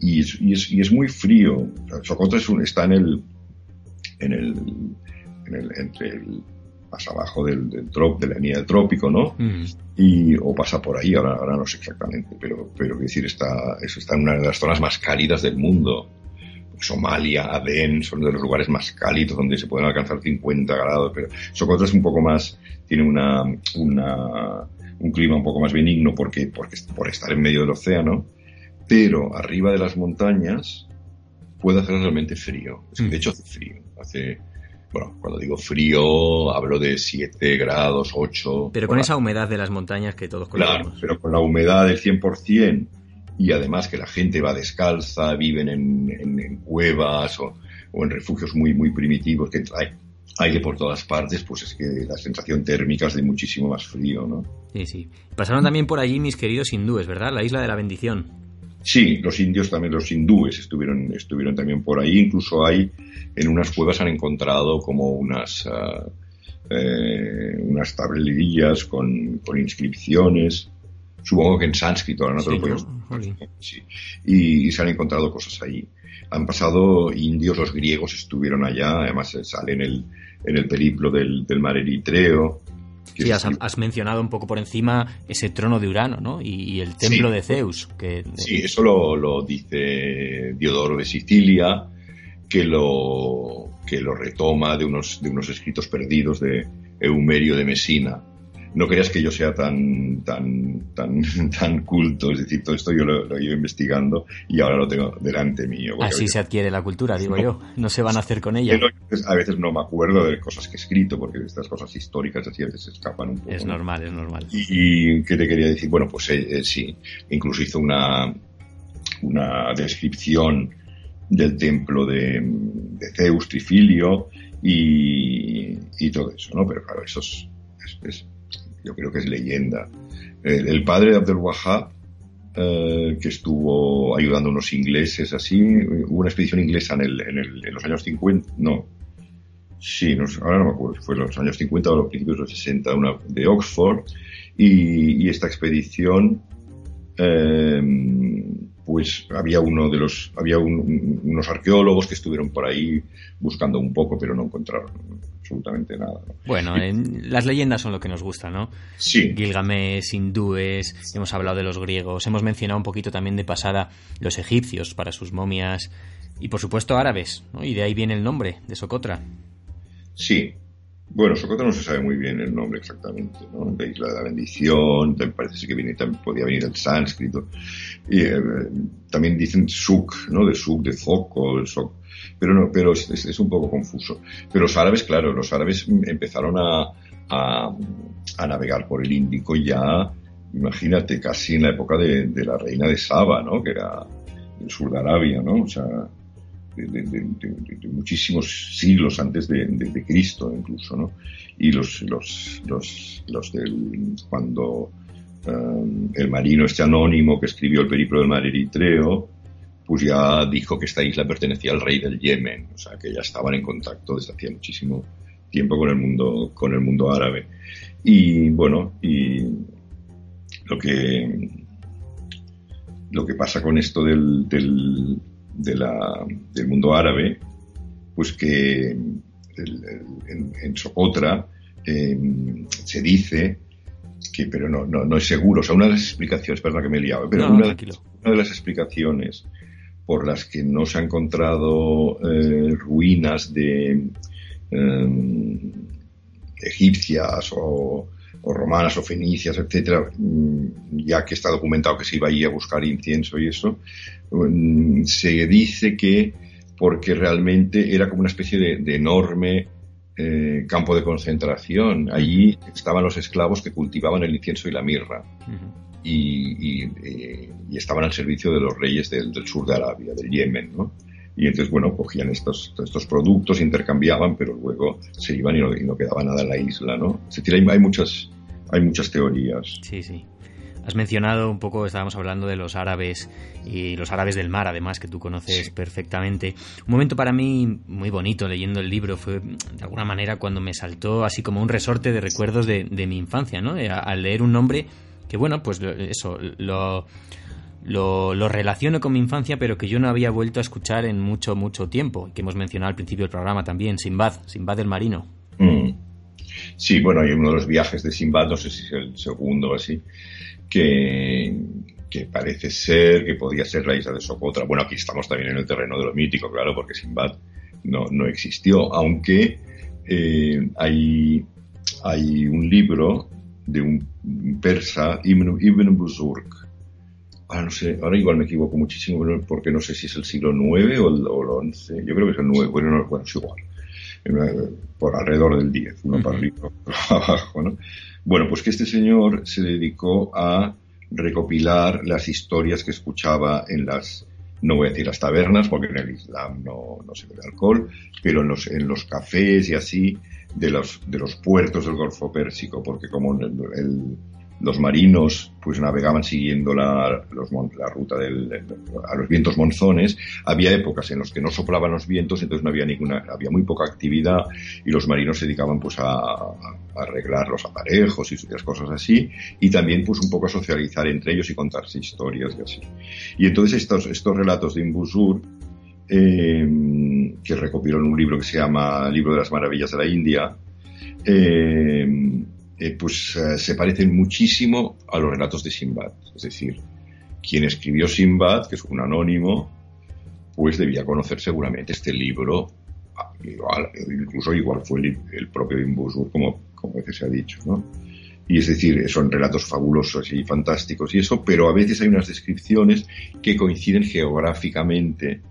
Y es, y es, y es muy frío. Socotra es un, está en el, en el, en el, entre el, más abajo del, del trop, de la línea del trópico, ¿no? Mm. Y, o pasa por ahí, ahora, ahora no sé exactamente, pero, pero decir, está, eso está en una de las zonas más cálidas del mundo. Somalia, Adén, son de los lugares más cálidos donde se pueden alcanzar 50 grados, pero Socotra es un poco más, tiene una, un clima un poco más benigno porque, porque, por estar en medio del océano, pero arriba de las montañas puede hacer realmente frío. de mm. hecho hace frío. Hace, bueno, cuando digo frío, hablo de 7 grados, 8. Pero con esa humedad de las montañas que todos conocemos. Claro, pero con la humedad del 100%, y además que la gente va descalza, viven en, cuevas o, en refugios muy, muy primitivos, que hay aire por todas partes, pues es que la sensación térmica es de muchísimo más frío, ¿no? Sí, sí. Pasaron también por allí mis queridos hindúes, ¿verdad? La isla de la bendición. Sí, los indios también, los hindúes estuvieron, estuvieron también por ahí. Incluso hay, en unas cuevas han encontrado como unas, eh, unas tablillas con, con inscripciones supongo que en sánscrito, ahora no te lo puedo sí. y, se han encontrado cosas ahí. Han pasado indios, los griegos estuvieron allá, además sale en el, en el periplo del, del mar Eritreo. Sí, has, mencionado un poco por encima ese trono de Urano, ¿no? Y, el templo de Zeus. Que... Sí, eso lo, lo, dice Diodoro de Sicilia, que lo, que lo retoma de unos, de unos escritos perdidos de Eumerio de Mesina no creas que yo sea tan, tan, tan, (laughs) tan culto, es decir, todo esto yo lo, he ido investigando y ahora lo tengo delante mío. Así se adquiere la cultura, digo yo, no se van a hacer con ella. A veces no me acuerdo de cosas que he escrito, porque estas cosas históricas así a veces se escapan un poco. Es normal, es normal. Y, ¿qué te quería decir? Bueno, pues eh, eh, sí, incluso hizo una, una descripción del templo de, Zeus, Trifilio y, y, todo eso, ¿no? Pero claro, eso es yo creo que es leyenda. El, padre de Abdel Wahab, eh, que estuvo ayudando a unos ingleses así, hubo una expedición inglesa en, el, en, los años 50, no, sí, ahora no me acuerdo fue en los años 50 o los principios de los 60, una de Oxford, y, esta expedición, eh, pues había uno de los, había unos arqueólogos que estuvieron por ahí buscando un poco, pero no encontraron absolutamente nada. Bueno, las leyendas son lo que nos gusta, ¿no? Sí. Gilgamesh, hindúes, hemos hablado de los griegos, hemos mencionado un poquito también de pasada los egipcios para sus momias y por supuesto árabes, ¿no? Y de ahí viene el nombre de Socotra. Sí, Bueno, Socotra no se sabe muy bien el nombre exactamente, ¿no? La isla de la bendición, parece que viene, también podía venir del sánscrito. Y, eh, también dicen Suk, ¿no? De Suk, de Zoco, el Soc. Pero no, pero es, es, un poco confuso. Pero los árabes, claro, los árabes empezaron a, a, navegar por el Índico ya, imagínate, casi en la época de, de la reina de Saba, ¿no? Que era el sur de Arabia, ¿no? O sea, de, muchísimos siglos antes de, Cristo incluso, ¿no? Y los, los, los, los del, cuando um, el marino este anónimo que escribió el periplo del mar Eritreo, pues ya dijo que esta isla pertenecía al rey del Yemen, o sea que ya estaban en contacto desde hacía muchísimo tiempo con el mundo, con el mundo árabe. Y bueno, y lo que lo que pasa con esto del, de la, del mundo árabe, pues que en, Socotra em, se dice que, pero no, no, no, es seguro, o sea, una de las explicaciones, perdón que me he liado, pero una, de las explicaciones por las que no se han encontrado eh, ruinas de em, egipcias o, romanas o fenicias, etcétera, mm, ya que está documentado que se iba allí a buscar incienso y eso, mm, se dice que porque realmente era como una especie de, enorme eh, campo de concentración. Allí estaban los esclavos que cultivaban el incienso y la mirra. Y, estaban al servicio de los reyes del, sur de Arabia, del Yemen, ¿no? Y entonces, bueno, cogían estos, estos productos, intercambiaban, pero luego se iban y no, quedaba nada en la isla, ¿no? Es decir, hay, muchas, hay muchas teorías. Sí, sí. Has mencionado un poco, estábamos hablando de los árabes y los árabes del mar, además, que tú conoces perfectamente. Un momento para mí muy bonito leyendo el libro fue, de alguna manera, cuando me saltó así como un resorte de recuerdos de, de mi infancia, ¿no? Al leer un nombre que, bueno, pues eso, lo, lo, relaciono con mi infancia, pero que yo no había vuelto a escuchar en mucho, mucho tiempo, que hemos mencionado al principio del programa también, Simbad, Simbad el marino. Mm. Sí, bueno, hay uno de los viajes de Simbad, no sé si es el segundo o así, que, que parece ser que podía ser la isla de Socotra. Bueno, aquí estamos también en el terreno de lo mítico, claro, porque Simbad no, no existió, aunque eh, hay, hay un libro de un persa, Ibn, Ibn Buzurg, ahora no sé, ahora igual me equivoco muchísimo porque no sé si es el siglo IX o el, XI, yo creo que es el IX, bueno, bueno es igual, por alrededor del X, uno para arriba, (laughs) para abajo, ¿no? Bueno, pues que este señor se dedicó a recopilar las historias que escuchaba en las, no voy a decir las tabernas, porque en el Islam no, no se bebe alcohol, pero en los, en los cafés y así, de los, de los puertos del Golfo Pérsico, porque como los marinos pues navegaban siguiendo la, la ruta del, a los vientos monzones. Había épocas en las que no soplaban los vientos, entonces no había ninguna, había muy poca actividad y los marinos se dedicaban pues a, arreglar los aparejos y otras cosas así y también pues un poco a socializar entre ellos y contarse historias y así. Y entonces estos, estos relatos de Imbusur eh, que recopiló en un libro que se llama Libro de las Maravillas de la India, eh, eh, pues eh, se parecen muchísimo a los relatos de Simbad. Es decir, quien escribió Simbad, que es un anónimo, pues debía conocer seguramente este libro, ah, incluso igual fue el, propio Imbusur, como, como veces se ha dicho, ¿no? Y es decir, son relatos fabulosos y fantásticos y eso, pero a veces hay unas descripciones que coinciden geográficamente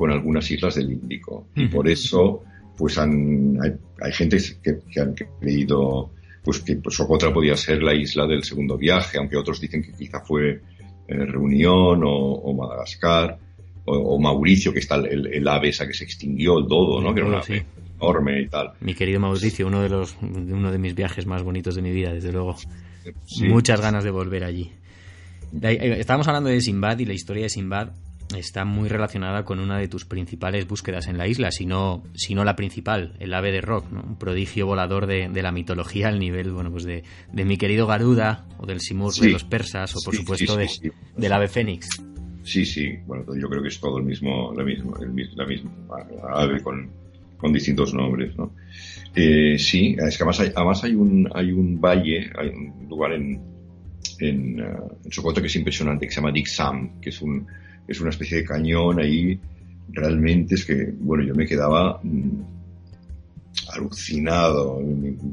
con algunas islas del Índico. Y por eso, pues han, hay, gente que, que han creído pues que pues, Socotra podía ser la isla del segundo viaje, aunque otros dicen que quizá fue eh, Reunión o, Madagascar, o, Mauricio, que está el, ave esa que se extinguió, el dodo, ¿no? Que era una ave enorme y tal. Mi querido Mauricio, uno de los uno de mis viajes más bonitos de mi vida, desde luego. Muchas ganas de volver allí. Estábamos hablando de Simbad y la historia de Simbad está muy relacionada con una de tus principales búsquedas en la isla, si no, la principal, el ave de Rock, un prodigio volador de, la mitología al nivel bueno, pues de, mi querido Garuda o del Simur de los persas o por supuesto de, del ave Fénix. Sí, sí, bueno, yo creo que es todo el mismo, la misma, la misma ave con, distintos nombres, ¿no? Eh, sí, es que además hay, además hay un, hay un valle, hay un lugar en, en, uh, en Socoto que es impresionante, que se llama Dixam, que es un, es una especie de cañón ahí. Realmente es que, bueno, yo me quedaba mm, alucinado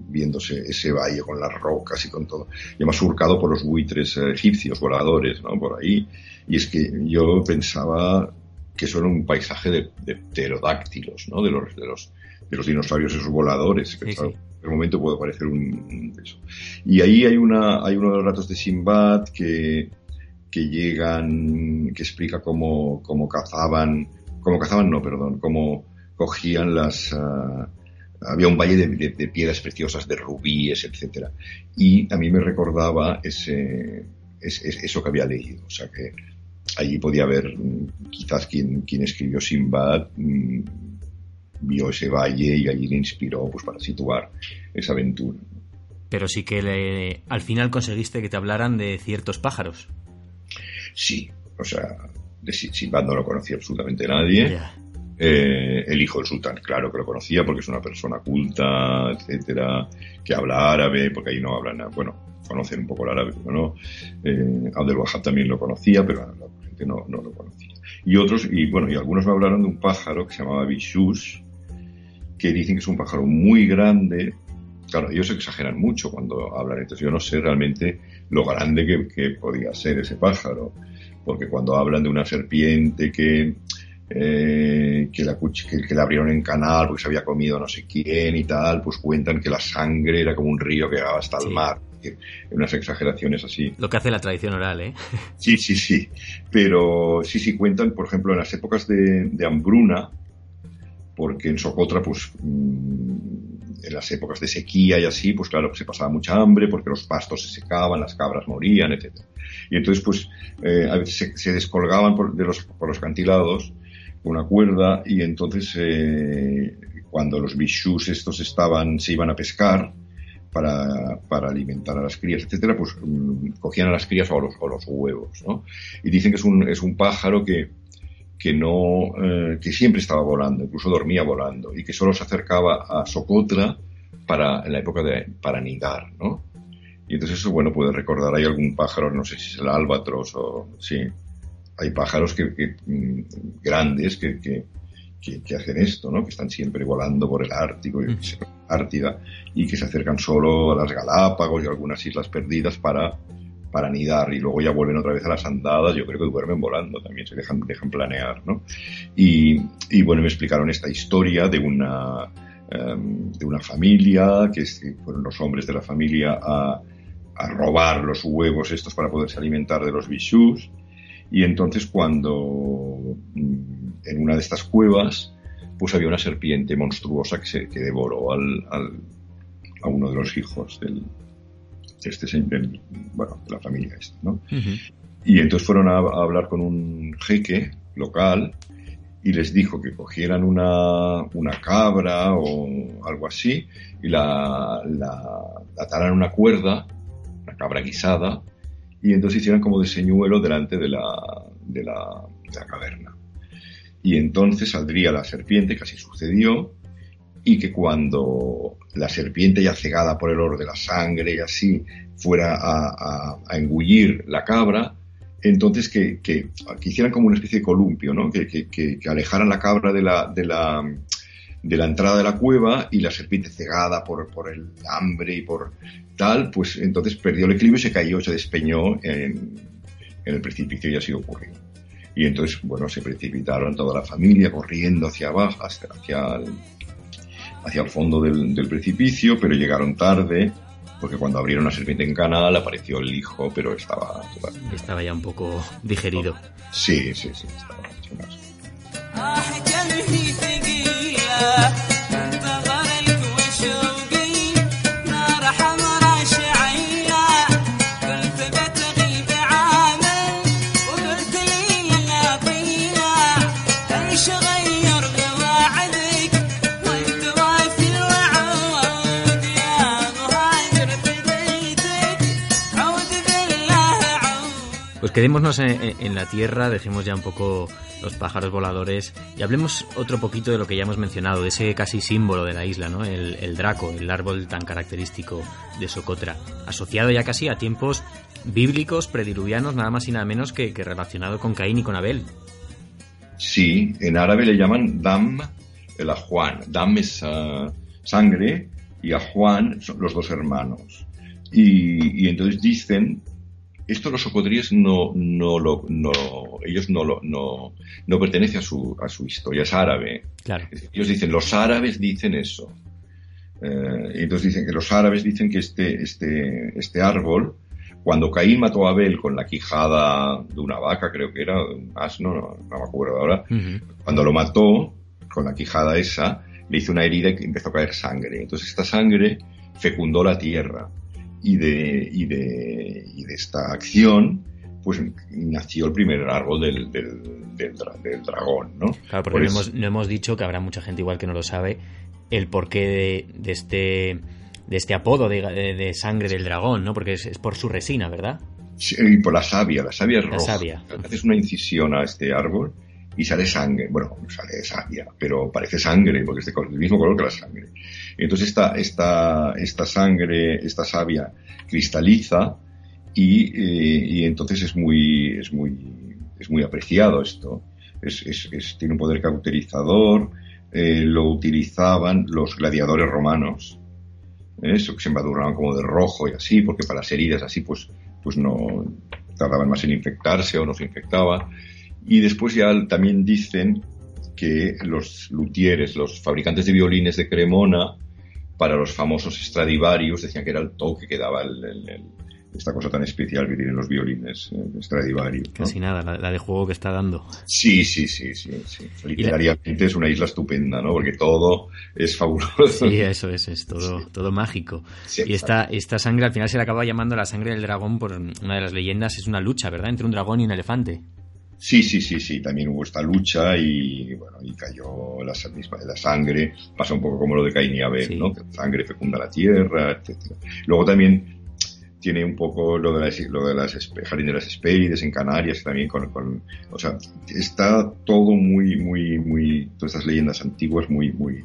viéndose ese valle con las rocas y con todo. Y además surcado por los buitres eh, egipcios voladores, ¿no? Por ahí. Y es que yo pensaba que eso era un paisaje de, de pterodáctilos, ¿no? De los, de los, de los dinosaurios esos voladores. En el momento puede parecer un, eso. Y ahí hay una, hay uno de los ratos de Simbad que, que llegan, que explica cómo, cómo cazaban, cómo cazaban, no, perdón, cómo cogían las, ah, había un valle de, piedras preciosas, de rubíes, etcétera. Y a mí me recordaba ese, eso que había leído. O sea que allí podía haber, mm, quizás quien, quien escribió Simbad mm, vio ese valle y allí le inspiró pues para situar esa aventura. Pero sí que al final conseguiste que te hablaran de ciertos pájaros. Sí, o sea, de Simbad no lo conocía absolutamente nadie. Eh, el hijo del sultán, claro que lo conocía porque es una persona culta, etcétera, que habla árabe, porque ahí no hablan, bueno, conocen un poco el árabe, pero no. Eh, Abdel Wahab también lo conocía, pero la gente no, no, lo conocía. Y otros, y bueno, y algunos me hablaron de un pájaro que se llamaba Bishus, que dicen que es un pájaro muy grande. Claro, ellos exageran mucho cuando hablan, entonces yo no sé realmente lo grande que, que podía ser ese pájaro, porque cuando hablan de una serpiente que eh, que, la, que, que, la abrieron en canal porque se había comido no sé quién y tal, pues cuentan que la sangre era como un río que llegaba hasta el mar. Unas exageraciones así. Lo que hace la tradición oral, ¿eh? (laughs) Sí, sí, sí. Pero sí, sí, cuentan, por ejemplo, en las épocas de, hambruna, porque en Socotra, pues, mm, en las épocas de sequía y así, pues claro, se pasaba mucha hambre porque los pastos se secaban, las cabras morían, etc. Y entonces, pues, eh, a veces se, descolgaban de los, por los cantilados una cuerda y entonces eh, cuando los bichus estos estaban, se iban a pescar para, para alimentar a las crías, etcétera, pues mm, cogían a las crías o los, los huevos, ¿no? Y dicen que es un, es un pájaro que, que no, eh, que siempre estaba volando, incluso dormía volando, y que solo se acercaba a Socotra para, en la época de, para nidar, ¿no? Y entonces eso, bueno, puede recordar, hay algún pájaro, no sé si es el albatros o, sí, hay pájaros que, mm, grandes que, que, hacen esto, ¿no? Que están siempre volando por el Ártico y Ártida y que se acercan solo a las Galápagos y algunas islas perdidas para, para anidar y luego ya vuelven otra vez a las andadas. Yo creo que duermen volando también, se dejan, dejan planear, ¿no? Y, bueno, me explicaron esta historia de una, em, de una familia, que fueron los hombres de la familia a, a robar los huevos estos para poderse alimentar de los bichus y entonces cuando mm, en una de estas cuevas, pues había una serpiente monstruosa que, se, que devoró al, a uno de los hijos del, de este bueno, de la familia esta, ¿no? Y entonces fueron a, hablar con un jeque local y les dijo que cogieran una, una cabra o algo así y la, la ataran una cuerda, una cabra guisada, y entonces hicieran como de señuelo delante de la, de la, caverna. Y entonces saldría la serpiente, que así sucedió, y que cuando la serpiente ya cegada por el olor de la sangre y así fuera a, engullir la cabra, entonces que, que, hicieran como una especie de columpio, ¿no? que, que, alejaran la cabra de la, de la, de la entrada de la cueva y la serpiente cegada por, por el hambre y por tal, pues entonces perdió el equilibrio y se cayó, se despeñó en, en el precipicio y así ocurrió. Y entonces, bueno, se precipitaron toda la familia corriendo hacia abajo, hacia, hacia, el, hacia el fondo del, del, precipicio, pero llegaron tarde, porque cuando abrieron la serpiente en canal apareció el hijo, pero estaba... Estaba ya un poco digerido. Sí, sí, sí, estaba hecho quedémonos en, la tierra, dejemos ya un poco los pájaros voladores y hablemos otro poquito de lo que ya hemos mencionado, de ese casi símbolo de la isla, ¿no? El, draco, el árbol tan característico de Socotra, asociado ya casi a tiempos bíblicos, prediluvianos, nada más y nada menos que, relacionado con Caín y con Abel. Sí, en árabe le llaman Dam el Ajuan. Dam es, ah, sangre, y a Juan son los dos hermanos. Y, entonces dicen, esto los socodríes no, no lo, no, ellos no lo, no, no pertenece a su, a su historia, es árabe. Claro. Ellos dicen, los árabes dicen eso. Eh, entonces dicen que los árabes dicen que este, este, este árbol, cuando Caín mató a Abel con la quijada de una vaca, creo que era, un asno, no, me acuerdo ahora, cuando lo mató con la quijada esa, le hizo una herida y empezó a caer sangre. Entonces esta sangre fecundó la tierra y de, y de, y de esta acción pues nació el primer árbol del, del, dragón, ¿no? Claro, porque no, hemos, no, hemos, dicho que habrá mucha gente igual que no lo sabe el porqué de, este de este apodo de, sangre del dragón, ¿no? Porque es, por su resina, ¿verdad? Sí, y por la savia, la savia es la Savia. Haces una incisión a este árbol y sale sangre, bueno, sale savia, pero parece sangre porque es del mismo color que la sangre. Entonces esta, esta, esta sangre, esta savia cristaliza y, eh, y entonces es muy, es muy, es muy apreciado esto. Es, es, tiene un poder cauterizador, eh, lo utilizaban los gladiadores romanos, eso que se embadurnaban como de rojo y así, porque para las heridas así pues, pues no tardaban más en infectarse o no se infectaba. Y después ya también dicen que los luthieres, los fabricantes de violines de Cremona, para los famosos Stradivarius, decían que era el toque que daba el, esta cosa tan especial que tienen los violines eh, Stradivarius. Casi nada, la, de juego que está dando. Sí, sí, sí, sí. sí. Literariamente es una isla estupenda, ¿no? Porque todo es fabuloso. Sí, eso es, es todo, todo mágico. y esta, esta sangre al final se le acaba llamando la sangre del dragón por una de las leyendas, es una lucha, ¿verdad? Entre un dragón y un elefante. Sí, sí, sí, sí, también hubo esta lucha y bueno, y cayó la, la sangre, pasa un poco como lo de Caín y Abel, ¿no? Que la sangre fecunda la tierra, etcétera. Luego también tiene un poco lo de las, lo de las Jardín de las Hespérides en Canarias también con, con, o sea, está todo muy, muy, muy, todas estas leyendas antiguas muy, muy,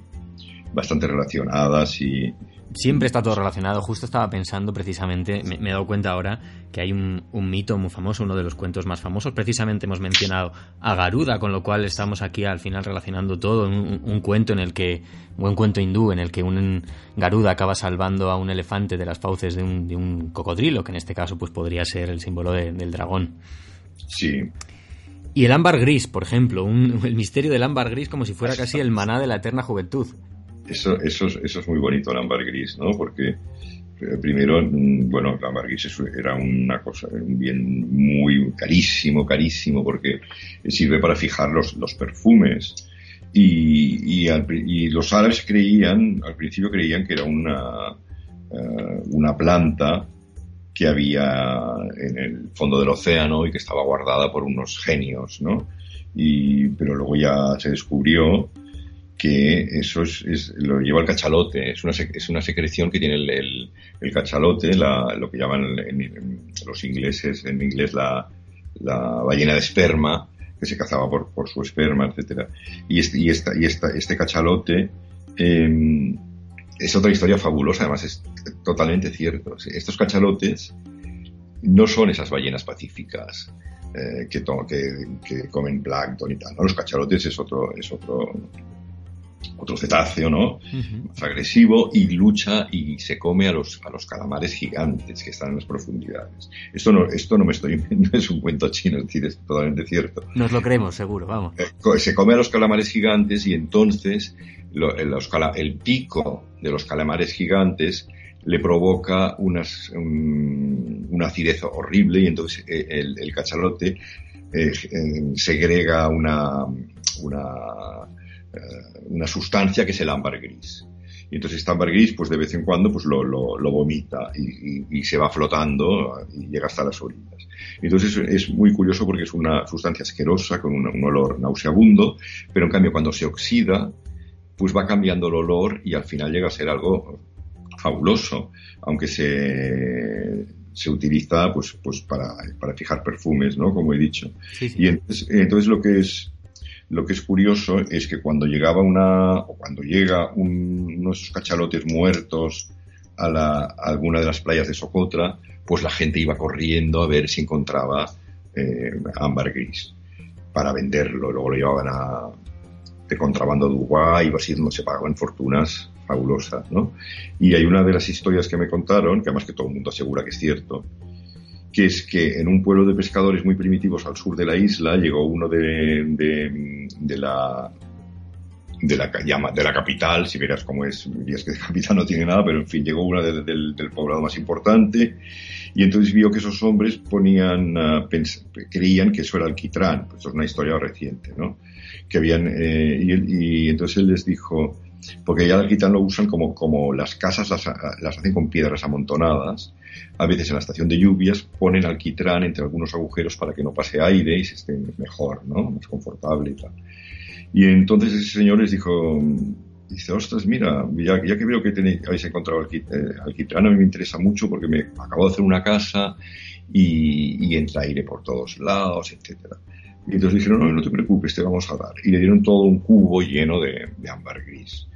bastante relacionadas y, Siempre está todo relacionado. Justo estaba pensando precisamente, me, he dado cuenta ahora que hay un, mito muy famoso, uno de los cuentos más famosos. Precisamente hemos mencionado a Garuda, con lo cual estamos aquí al final relacionando todo. Un, cuento en el que, un buen cuento hindú, en el que un Garuda acaba salvando a un elefante de las fauces de un, de un cocodrilo, que en este caso pues podría ser el símbolo del dragón. Sí. Y el ámbar gris, por ejemplo, el misterio del ámbar gris como si fuera casi el maná de la eterna juventud. Eso, eso, eso es muy bonito, el ámbar gris, ¿no? Porque eh, primero, mm, bueno, el ámbar gris era una cosa, un bien muy carísimo, carísimo, porque sirve para fijar los, los perfumes. Y, y, los árabes creían, al principio creían que era una, eh, una planta que había en el fondo del océano y que estaba guardada por unos genios, ¿no? Y, pero luego ya se descubrió que eso es, lo lleva el cachalote, es una, es una secreción que tiene el, el, cachalote, lo que llaman los ingleses, en inglés la, la, ballena de esperma, que se cazaba por, por su esperma, etcétera. Y este, y esta, y esta, este cachalote em, es otra historia fabulosa, además es totalmente cierto. Estos cachalotes no son esas ballenas pacíficas. Eh, que, que, que, comen plancton y tal. ¿no? Los cachalotes es otro, es otro, otro cetáceo, ¿no? Más agresivo y lucha y se come a los, a los calamares gigantes que están en las profundidades. Esto no, esto no me estoy (laughs) inventando, es un cuento chino, es decir, es totalmente cierto. Nos lo creemos, seguro, vamos. Eh, se come a los calamares gigantes y entonces el pico de los calamares gigantes le provoca unas, una acidez horrible y entonces eh, el, cachalote eh, segrega una, una eh, una sustancia que es el ámbar gris. Y entonces este ámbar gris, pues de vez en cuando, pues lo, lo, vomita y, se va flotando y llega hasta las orillas. Entonces es muy curioso porque es una sustancia asquerosa con un, olor nauseabundo, pero en cambio cuando se oxida, pues va cambiando el olor y al final llega a ser algo fabuloso, aunque se, se utiliza pues, pues para, para fijar perfumes, ¿no? Como he dicho. Y entonces lo que es lo que es curioso es que cuando llegaba una, o cuando llega uno de esos cachalotes muertos a, la, alguna de las playas de Socotra, pues la gente iba corriendo a ver si encontraba eh, ámbar gris para venderlo. Luego lo llevaban a, de contrabando de Uruguay, iba así, se pagaban fortunas fabulosas, ¿no? Y hay una de las historias que me contaron, que además que todo el mundo asegura que es cierto, que es que en un pueblo de pescadores muy primitivos al sur de la isla llegó uno de, de, la de la, capital, si verás cómo es, es que de (laughs) capital no tiene nada, pero en fin, llegó uno del, del poblado más importante y entonces vio que esos hombres ponían, creían que eso era alquitrán, pues es una historia reciente, ¿no? Que habían, eh, y, entonces él les dijo, porque ya el alquitrán lo usan como, como las casas las hacen con piedras amontonadas, a veces en la estación de lluvias ponen alquitrán entre algunos agujeros para que no pase aire y se esté mejor, ¿no? Más confortable y tal. Y entonces ese señor les dijo, dice, ostras, mira, ya, que veo que tenéis, habéis encontrado eh, alquitrán, a mí me interesa mucho porque me acabo de hacer una casa y, entra aire por todos lados, etcétera. Y entonces dijeron, no, no te preocupes, te vamos a dar. Y le dieron todo un cubo lleno de, de ámbar gris.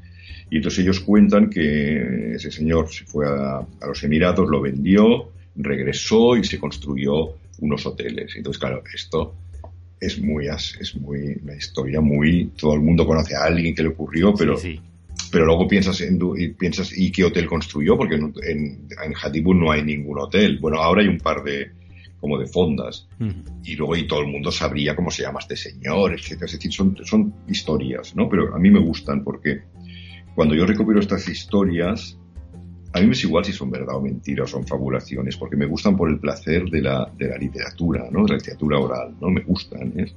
Y entonces ellos cuentan que ese señor se fue a, a, los Emiratos, lo vendió, regresó y se construyó unos hoteles. Entonces, claro, esto es muy, es muy, una historia muy, todo el mundo conoce a alguien que le ocurrió, pero, pero luego piensas en, y piensas, ¿y qué hotel construyó? Porque en, en, en no hay ningún hotel. Bueno, ahora hay un par de, como de fondas. Y luego y todo el mundo sabría cómo se llama este señor, etcétera. Es decir, son, son historias, ¿no? Pero a mí me gustan porque cuando yo recupero estas historias, a mí me es igual si son verdad o mentira o son fabulaciones, porque me gustan por el placer de la, de la literatura, ¿no? De la literatura oral, ¿no? Me gustan, ¿eh?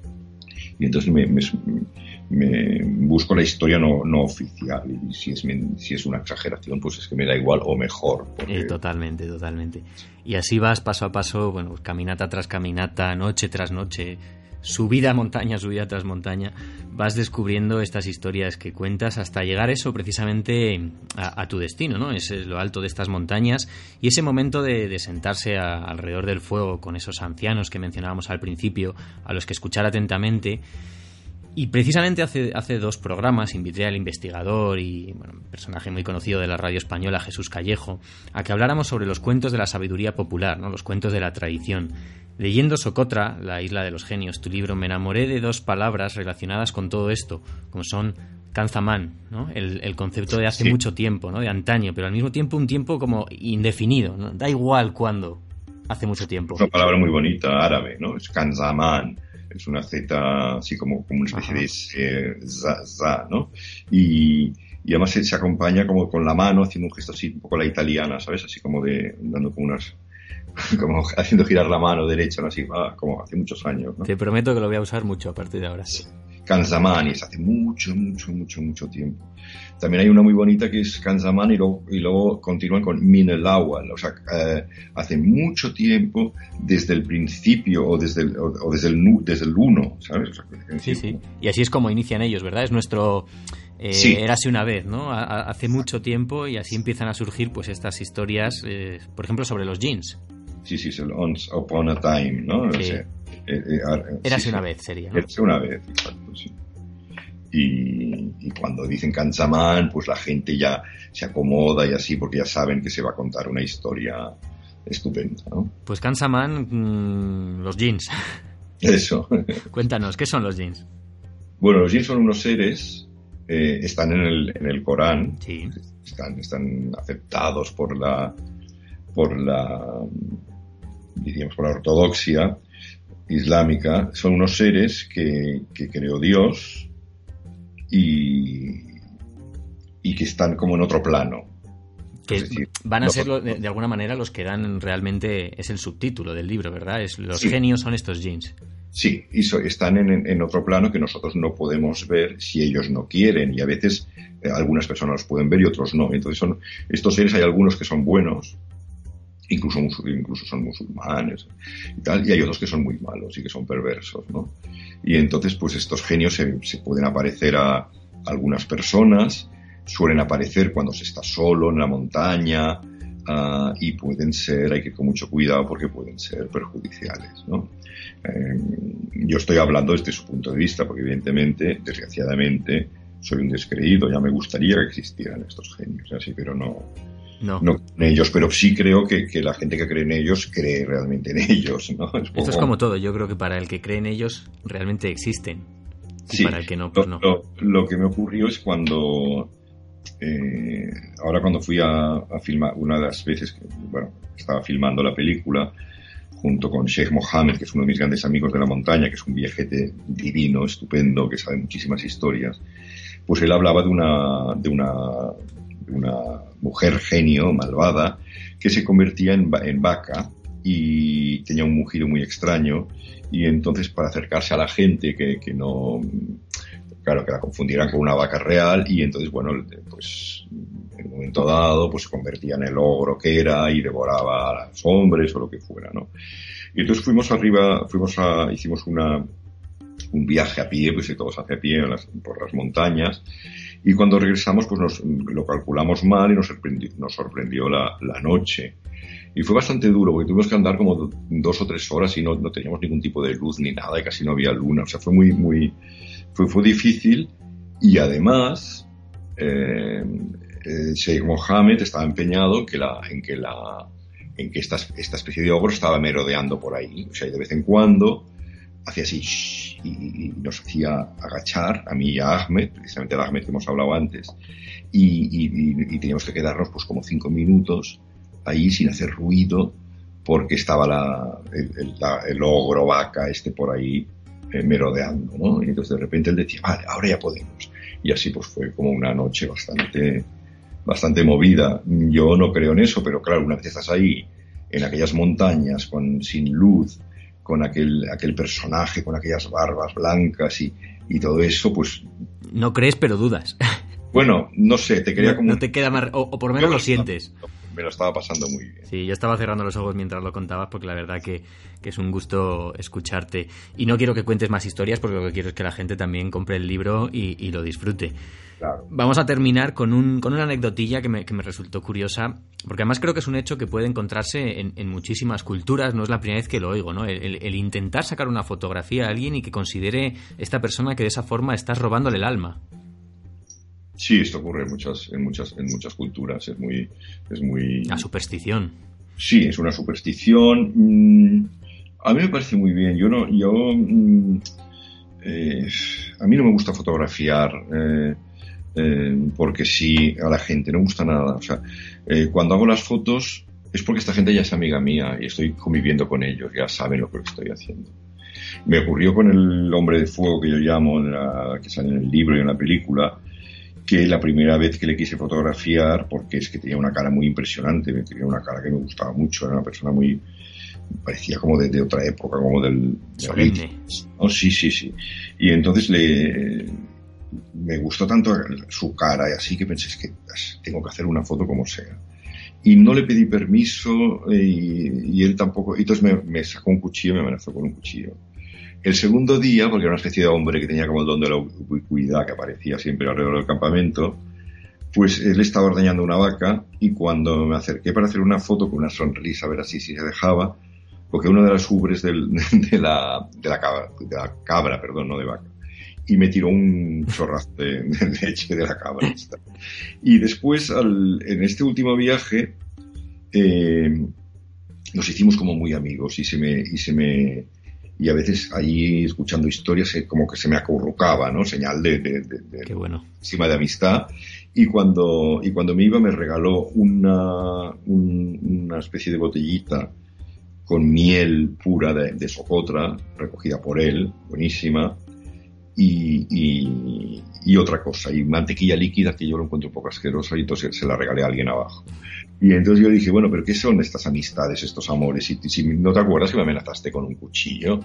Y entonces me, me, busco la historia no, no, oficial. Y si es, si es una exageración, pues es que me da igual o mejor. Eh, totalmente, totalmente. Y así vas paso a paso, bueno, caminata tras caminata, noche tras noche, subida a montaña, subida tras montaña, vas descubriendo estas historias que cuentas hasta llegar eso precisamente a, tu destino, ¿no? Es lo alto de estas montañas y ese momento de, sentarse alrededor del fuego con esos ancianos que mencionábamos al principio, a los que escuchar atentamente. Y precisamente hace, hace dos programas invité al investigador y bueno, personaje muy conocido de la radio española, Jesús Callejo, a que habláramos sobre los cuentos de la sabiduría popular, ¿no? los cuentos de la tradición. Leyendo Socotra, La isla de los genios, tu libro, me enamoré de dos palabras relacionadas con todo esto, como son Kanzaman, ¿no? el, concepto de hace mucho tiempo, ¿no? de antaño, pero al mismo tiempo un tiempo como indefinido, ¿no? da igual cuándo, hace mucho tiempo. Es una palabra muy bonita, árabe, ¿no? es Kanzaman, es una Z así como, como una especie de za, ¿no? Y, y además se, se, acompaña como con la mano, haciendo un gesto así, un poco la italiana, ¿sabes? Así como de, dando como unas (laughs) como haciendo girar la mano derecha, ¿no? así, como hace muchos años. Te prometo que lo voy a usar mucho a partir de ahora. Sí. Kanzamanis, hace mucho, mucho, mucho, mucho tiempo. También hay una muy bonita que es Kanzaman y luego, y luego continúan con Minelawal, o sea, eh, hace mucho tiempo, desde el principio o desde el, o, desde el, desde el uno, ¿sabes? sí, sí. Y así es como inician ellos, ¿verdad? Es nuestro... Eh, sí. Érase una vez, ¿no? hace mucho tiempo y así empiezan a surgir pues estas historias, eh, por ejemplo, sobre los jeans. Sí, sí, es el Once Upon a Time, ¿no? Sí. Eh, eh, Érase una vez, sería. ¿no? Érase una vez, exacto, sí. Y, y, cuando dicen Kansaman, pues la gente ya se acomoda y así, porque ya saben que se va a contar una historia estupenda, ¿no? Pues Kansaman, mmm, los jeans. Eso. (laughs) Cuéntanos, ¿qué son los jeans? Bueno, los jeans son unos seres, eh, están en el, en el Corán, sí. están, están aceptados por la, por la diríamos, por la ortodoxia islámica, son unos seres que, creó Dios y, y que están como en otro plano. Que van a ser de, alguna manera los que dan realmente, es el subtítulo del libro, ¿verdad? Es, los genios son estos jeans. Sí, y están en, otro plano que nosotros no podemos ver si ellos no quieren y a veces eh, algunas personas los pueden ver y otros no. Entonces son estos seres, hay algunos que son buenos incluso, incluso son musulmanes y tal, y hay otros que son muy malos y que son perversos, ¿no? Y entonces, pues estos genios se pueden aparecer a algunas personas, suelen aparecer cuando se está solo en la montaña, uh, y pueden ser, hay que ir con mucho cuidado porque pueden ser perjudiciales, ¿no? Eh, yo estoy hablando desde su punto de vista, porque evidentemente, desgraciadamente, soy un descreído, ya me gustaría que existieran estos genios, así, pero no, no. en ellos, pero sí creo que, la gente que cree en ellos cree realmente en ellos, ¿no? (laughs) Esto es como todo, yo creo que para el que cree en ellos realmente existen. Y para el que no, pues no. Lo, que me ocurrió es cuando eh, ahora cuando fui a, filmar, una de las veces que bueno, estaba filmando la película, junto con Sheikh Mohammed, que es uno de mis grandes amigos de la montaña, que es un viajete divino, estupendo, que sabe muchísimas historias, pues él hablaba de una, de una, mujer genio, malvada, que se convertía en, en vaca y tenía un mugido muy extraño. Y entonces para acercarse a la gente que, que no claro que la confundieran con una vaca real y entonces bueno pues en un momento dado pues se convertía en el ogro que era y devoraba a los hombres o lo que fuera no y entonces fuimos arriba fuimos a hicimos una un viaje a pie pues todos hacia pie por las montañas. Y cuando regresamos pues nos lo calculamos mal y nos sorprendió, nos sorprendió la, la noche. Y fue bastante duro porque tuvimos que andar como dos o tres horas y no, no teníamos ningún tipo de luz ni nada y casi no había luna. O sea, fue muy, muy, fue, fue difícil y además eh, eh, Sheikh Mohammed estaba empeñado en que la, en que la, en que esta, esta especie de ogro estaba merodeando por ahí. O sea, de vez en cuando hacía así y, nos hacía agachar a mí y a Ahmed, precisamente a Ahmed que hemos hablado antes, y, y, teníamos que quedarnos pues como cinco minutos ahí sin hacer ruido porque estaba la, el, ogro vaca este por ahí eh, merodeando, ¿no? Y entonces de repente él decía, vale, ahora ya podemos. Y así pues fue como una noche bastante, bastante movida. Yo no creo en eso, pero claro, una vez estás ahí, en aquellas montañas, con, sin luz, con aquel, aquel personaje, con aquellas barbas blancas y, y todo eso, pues... No crees, pero dudas. Bueno, no sé, te quería como... No te queda más... O, por lo menos lo sientes me lo estaba pasando muy bien. Sí, yo estaba cerrando los ojos mientras lo contabas porque la verdad que, es un gusto escucharte. Y no quiero que cuentes más historias porque lo que quiero es que la gente también compre el libro y, lo disfrute. Vamos a terminar con, un, con una anecdotilla que me, que me, resultó curiosa, porque además creo que es un hecho que puede encontrarse en, muchísimas culturas, no es la primera vez que lo oigo, ¿no? El, intentar sacar una fotografía a alguien y que considere esta persona que de esa forma estás robándole el alma. Sí, esto ocurre en muchas, en muchas, en muchas culturas. Es muy, es muy. La superstición. Sí, es una superstición. Mm, a mí me parece muy bien. Yo no, yo, mm, eh, a mí no me gusta fotografiar. Eh, eh, porque sí a la gente, no me gusta nada. O sea, cuando hago las fotos es porque esta gente ya es amiga mía y estoy conviviendo con ellos, ya saben lo que estoy haciendo. Me ocurrió con el hombre de fuego que yo llamo, que sale en el libro y en la película, que la primera vez que le quise fotografiar, porque es que tenía una cara muy impresionante, tenía una cara que me gustaba mucho, era una persona muy, parecía como de, otra época, como del... Oh, sí, sí, sí. Y entonces le, me gustó tanto su cara y así que pensé es que tengo que hacer una foto como sea. Y no le pedí permiso eh, y, él tampoco, y entonces me, me, sacó un cuchillo, me amenazó con un cuchillo. El segundo día, porque era una especie de hombre que tenía como el don de la ubicuidad que aparecía siempre alrededor del campamento, pues él estaba ordeñando una vaca y cuando me acerqué para hacer una foto con una sonrisa, a ver así si se dejaba, porque una de las ubres (laughs) de, la, de, la cabra, de perdón, no de vaca, y me tiró un chorrazo de, leche de la cabra. Y después, en este último viaje, eh, nos hicimos como muy amigos y se me, y se me, y a veces ahí escuchando historias eh, como que se me acurrucaba, ¿no? Señal de, de, Qué bueno. encima de amistad. Y cuando, y cuando me iba me regaló una, una especie de botellita con miel pura de, de socotra, recogida por él, buenísima, y, y, y, otra cosa, y mantequilla líquida que yo lo encuentro un poco asquerosa y entonces se la regalé a alguien abajo. Y entonces yo dije, bueno, pero ¿qué son estas amistades, estos amores? Y si no te acuerdas que me amenazaste con un cuchillo.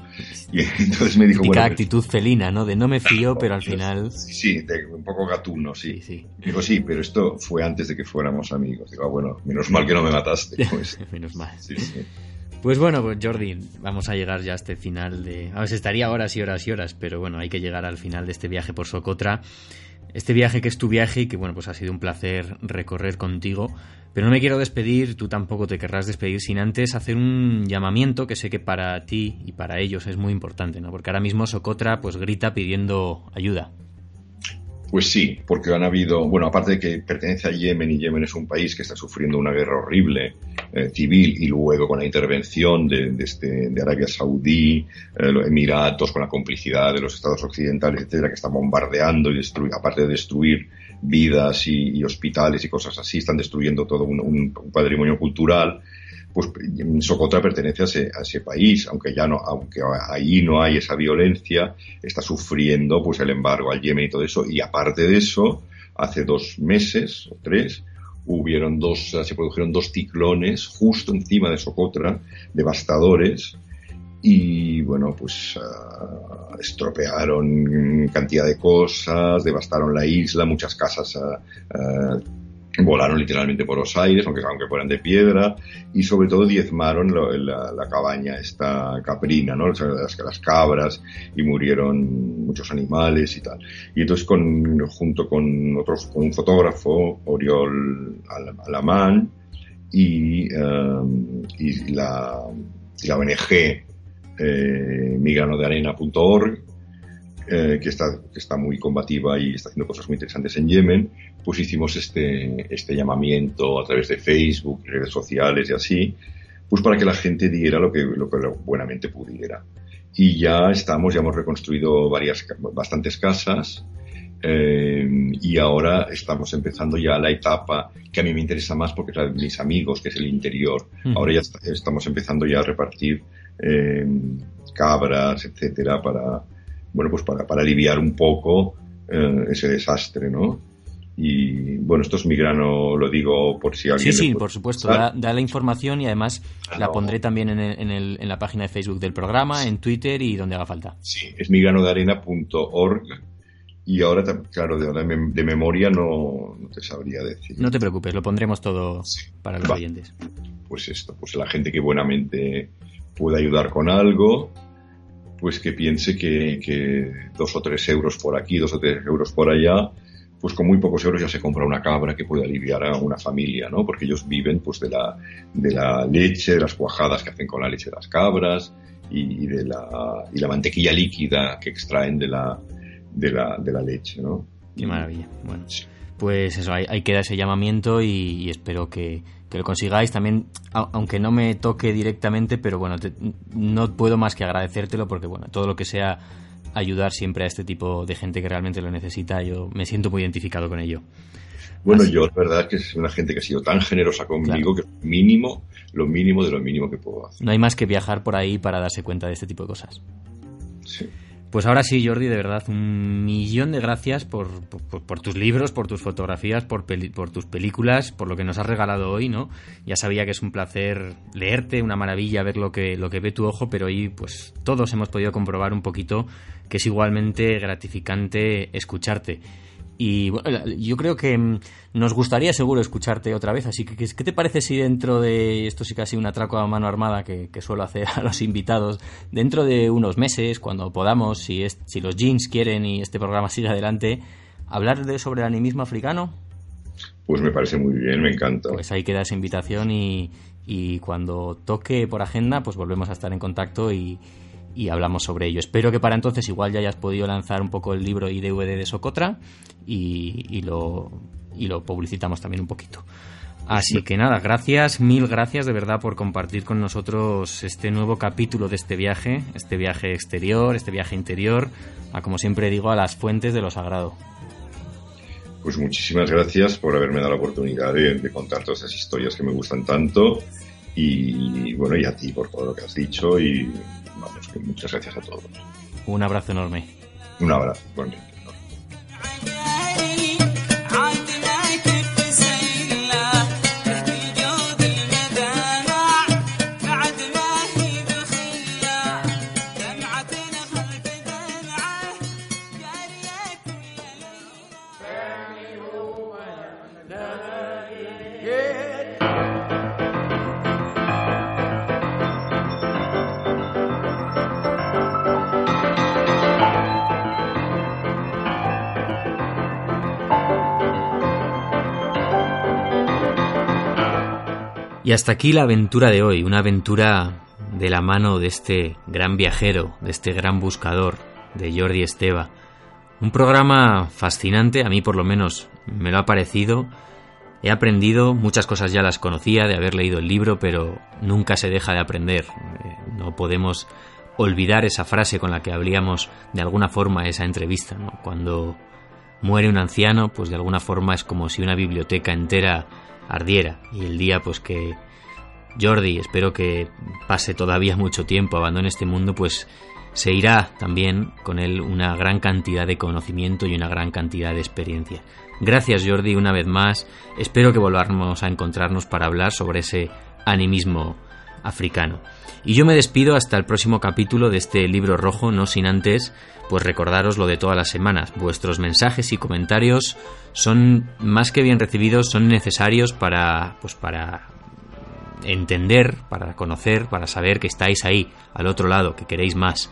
Y (laughs) entonces me dijo, bueno, pues actitud felina, ¿no? De no me fío, pero al final... Sí, de, un poco gatuno, sí. sí, Digo, sí, pero esto fue antes de que fuéramos amigos. Digo, ah, bueno, menos mal que no me mataste. (laughs) Pues. menos mal. Sí, sí. Pues bueno, pues Jordi, vamos a llegar ya a este final de... A ver, estaría horas y horas y horas, pero bueno, hay que llegar al final de este viaje por Socotra. Este viaje que es tu viaje y que bueno, pues ha sido un placer recorrer contigo. Pero no me quiero despedir, tú tampoco te querrás despedir sin antes hacer un llamamiento que sé que para ti y para ellos es muy importante, ¿no? Porque ahora mismo Socotra pues grita pidiendo ayuda. Pues sí, porque han habido, bueno, aparte de que pertenece a Yemen y Yemen es un país que está sufriendo una guerra horrible eh, civil y luego con la intervención de, este, de Arabia Saudí, eh, los Emiratos, con la complicidad de los estados occidentales, etcétera, que están bombardeando y destruyendo, aparte de destruir vidas y, hospitales y cosas así, están destruyendo todo un patrimonio cultural pues Socotra pertenece a ese, país, aunque ya no, aunque ahí no hay esa violencia, está sufriendo pues el embargo al Yemen y todo eso, y aparte de eso, hace dos meses o tres, hubieron dos, se produjeron dos ciclones justo encima de Socotra, devastadores, y bueno, pues uh, estropearon cantidad de cosas, devastaron la isla, muchas casas uh, volaron literalmente por los aires, aunque, aunque fueran de piedra, y sobre todo diezmaron la, cabaña esta caprina, ¿no? Las, cabras, y murieron muchos animales y tal. Y entonces con, junto con otros, con un fotógrafo, Oriol Alamán, y, um, y, la, la ONG eh, migranodearena.org, eh, que, está, que está muy combativa y está haciendo cosas muy interesantes en Yemen, pues hicimos este, este llamamiento a través de Facebook, redes sociales y así, pues para que la gente diera lo que, lo que buenamente pudiera. Y ya estamos, ya hemos reconstruido varias, bastantes casas, eh, y ahora estamos empezando ya la etapa que a mí me interesa más porque es la de mis amigos, que es el interior. Ahora ya estamos empezando ya a repartir eh, cabras, etcétera, para, bueno, pues para, para aliviar un poco eh, ese desastre, ¿no? Y bueno, esto es mi grano, lo digo por si alguien. Sí, sí, por supuesto. Da, la información y además la pondré también en, en, el, en, la página de Facebook del programa, en Twitter y donde haga falta. Sí, es migranodearena.org. Y ahora, claro, de, de memoria no, no, te sabría decir. No te preocupes, lo pondremos todo para los oyentes. Pues esto, pues la gente que buenamente pueda ayudar con algo, pues que piense que, que dos o tres euros por aquí, dos o tres euros por allá, pues con muy pocos euros ya se compra una cabra que puede aliviar a una familia, ¿no? Porque ellos viven pues de la, de la leche, de las cuajadas que hacen con la leche de las cabras y, de la, y la mantequilla líquida que extraen de la, de la, de la leche, ¿no? Qué maravilla. Bueno, pues eso, hay, que dar ese llamamiento y, espero que, que, lo consigáis. También, aunque no me toque directamente, pero bueno, no puedo más que agradecértelo porque, bueno, todo lo que sea ayudar siempre a este tipo de gente que realmente lo necesita. Yo me siento muy identificado con ello. Bueno, yo la verdad es que es una gente que ha sido tan generosa conmigo que que mínimo, lo mínimo de lo mínimo que puedo hacer. No hay más que viajar por ahí para darse cuenta de este tipo de cosas. Sí. Pues ahora sí, Jordi, de verdad, un millón de gracias por, por, tus libros, por tus fotografías, por, por tus películas, por lo que nos has regalado hoy, ¿no? Ya sabía que es un placer leerte, una maravilla ver lo que, lo que ve tu ojo, pero hoy pues todos hemos podido comprobar un poquito que es igualmente gratificante escucharte. Y bueno, yo creo que mm, nos gustaría seguro escucharte otra vez, así que ¿qué te parece si dentro de, esto sí casi un atraco a mano armada que, suelo hacer a los invitados, dentro de unos meses, cuando podamos, si, es, si los jeans quieren y este programa sigue adelante, hablar de, sobre el animismo africano? Pues me parece muy bien, me encanta. Pues ahí queda esa invitación y, y cuando toque por agenda, pues volvemos a estar en contacto y, y hablamos sobre ello. Espero que para entonces igual ya hayas podido lanzar un poco el libro y DVD de Socotra y, lo, y lo publicitamos también un poquito. Así que nada, gracias, mil gracias de verdad por compartir con nosotros este nuevo capítulo de este viaje, este viaje exterior, este viaje interior, a como siempre digo, a las fuentes de lo sagrado. Pues muchísimas gracias por haberme dado la oportunidad de, de contar todas esas historias que me gustan tanto y bueno, y a ti por todo lo que has dicho y muchas gracias a todos. Un abrazo enorme. Un abrazo, Y hasta aquí la aventura de hoy, una aventura de la mano de este gran viajero, de este gran buscador, de Jordi Esteva. Un programa fascinante, a mí por lo menos me lo ha parecido. He aprendido, muchas cosas ya las conocía de haber leído el libro, pero nunca se deja de aprender. Eh, no podemos olvidar esa frase con la que abríamos de alguna forma esa entrevista. Cuando muere un anciano, pues de alguna forma es como si una biblioteca entera ardiera. Y el día pues que Jordi, espero que pase todavía mucho tiempo, abandone este mundo, pues se irá también con él una gran cantidad de conocimiento y una gran cantidad de experiencia. Gracias Jordi una vez más, espero que volvamos a encontrarnos para hablar sobre ese animismo africano. Y yo me despido hasta el próximo capítulo de este libro rojo, no sin antes, pues recordaros lo de todas las semanas. Vuestros mensajes y comentarios son más que bien recibidos, son necesarios para, pues para entender, para conocer, para saber que estáis ahí, al otro lado, que queréis más.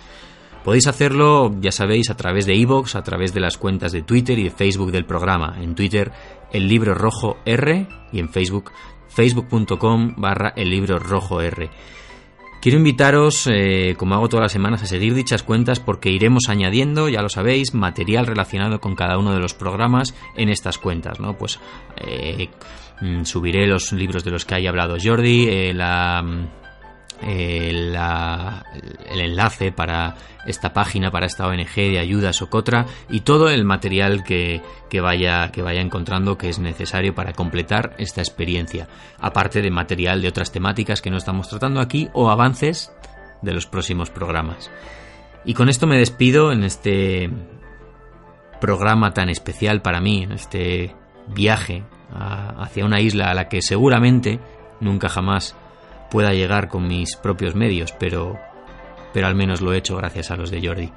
Podéis hacerlo, ya sabéis, a través de iVoox, a través de las cuentas de Twitter y de Facebook del programa. En Twitter, el libro rojo R y en Facebook, facebook.com barra el libro rojo R. Quiero invitaros, eh, como hago todas las semanas, a seguir dichas cuentas porque iremos añadiendo, ya lo sabéis, material relacionado con cada uno de los programas en estas cuentas, ¿no? Pues eh, mm, subiré los libros de los que haya hablado Jordi, eh, la el, enlace para esta página, para esta ONG de ayuda Socotra y todo el material que, vaya, que vaya encontrando que es necesario para completar esta experiencia, aparte de material de otras temáticas que no estamos tratando aquí o avances de los próximos programas. Y con esto me despido en este programa tan especial para mí, en este viaje hacia una isla a la que seguramente nunca jamás pueda llegar con mis propios medios, pero, pero al menos lo he hecho gracias a los de Jordi.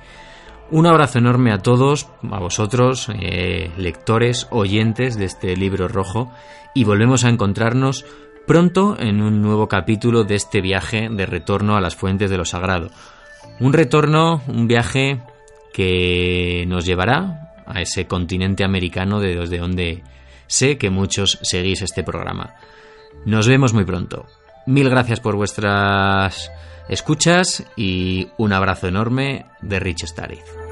Un abrazo enorme a todos, a vosotros, eh, lectores, oyentes de este libro rojo, y volvemos a encontrarnos pronto en un nuevo capítulo de este viaje de retorno a las fuentes de lo sagrado. Un retorno, un viaje que nos llevará a ese continente americano de desde donde sé que muchos seguís este programa. Nos vemos muy pronto. Mil gracias por vuestras escuchas y un abrazo enorme de Rich Stariz.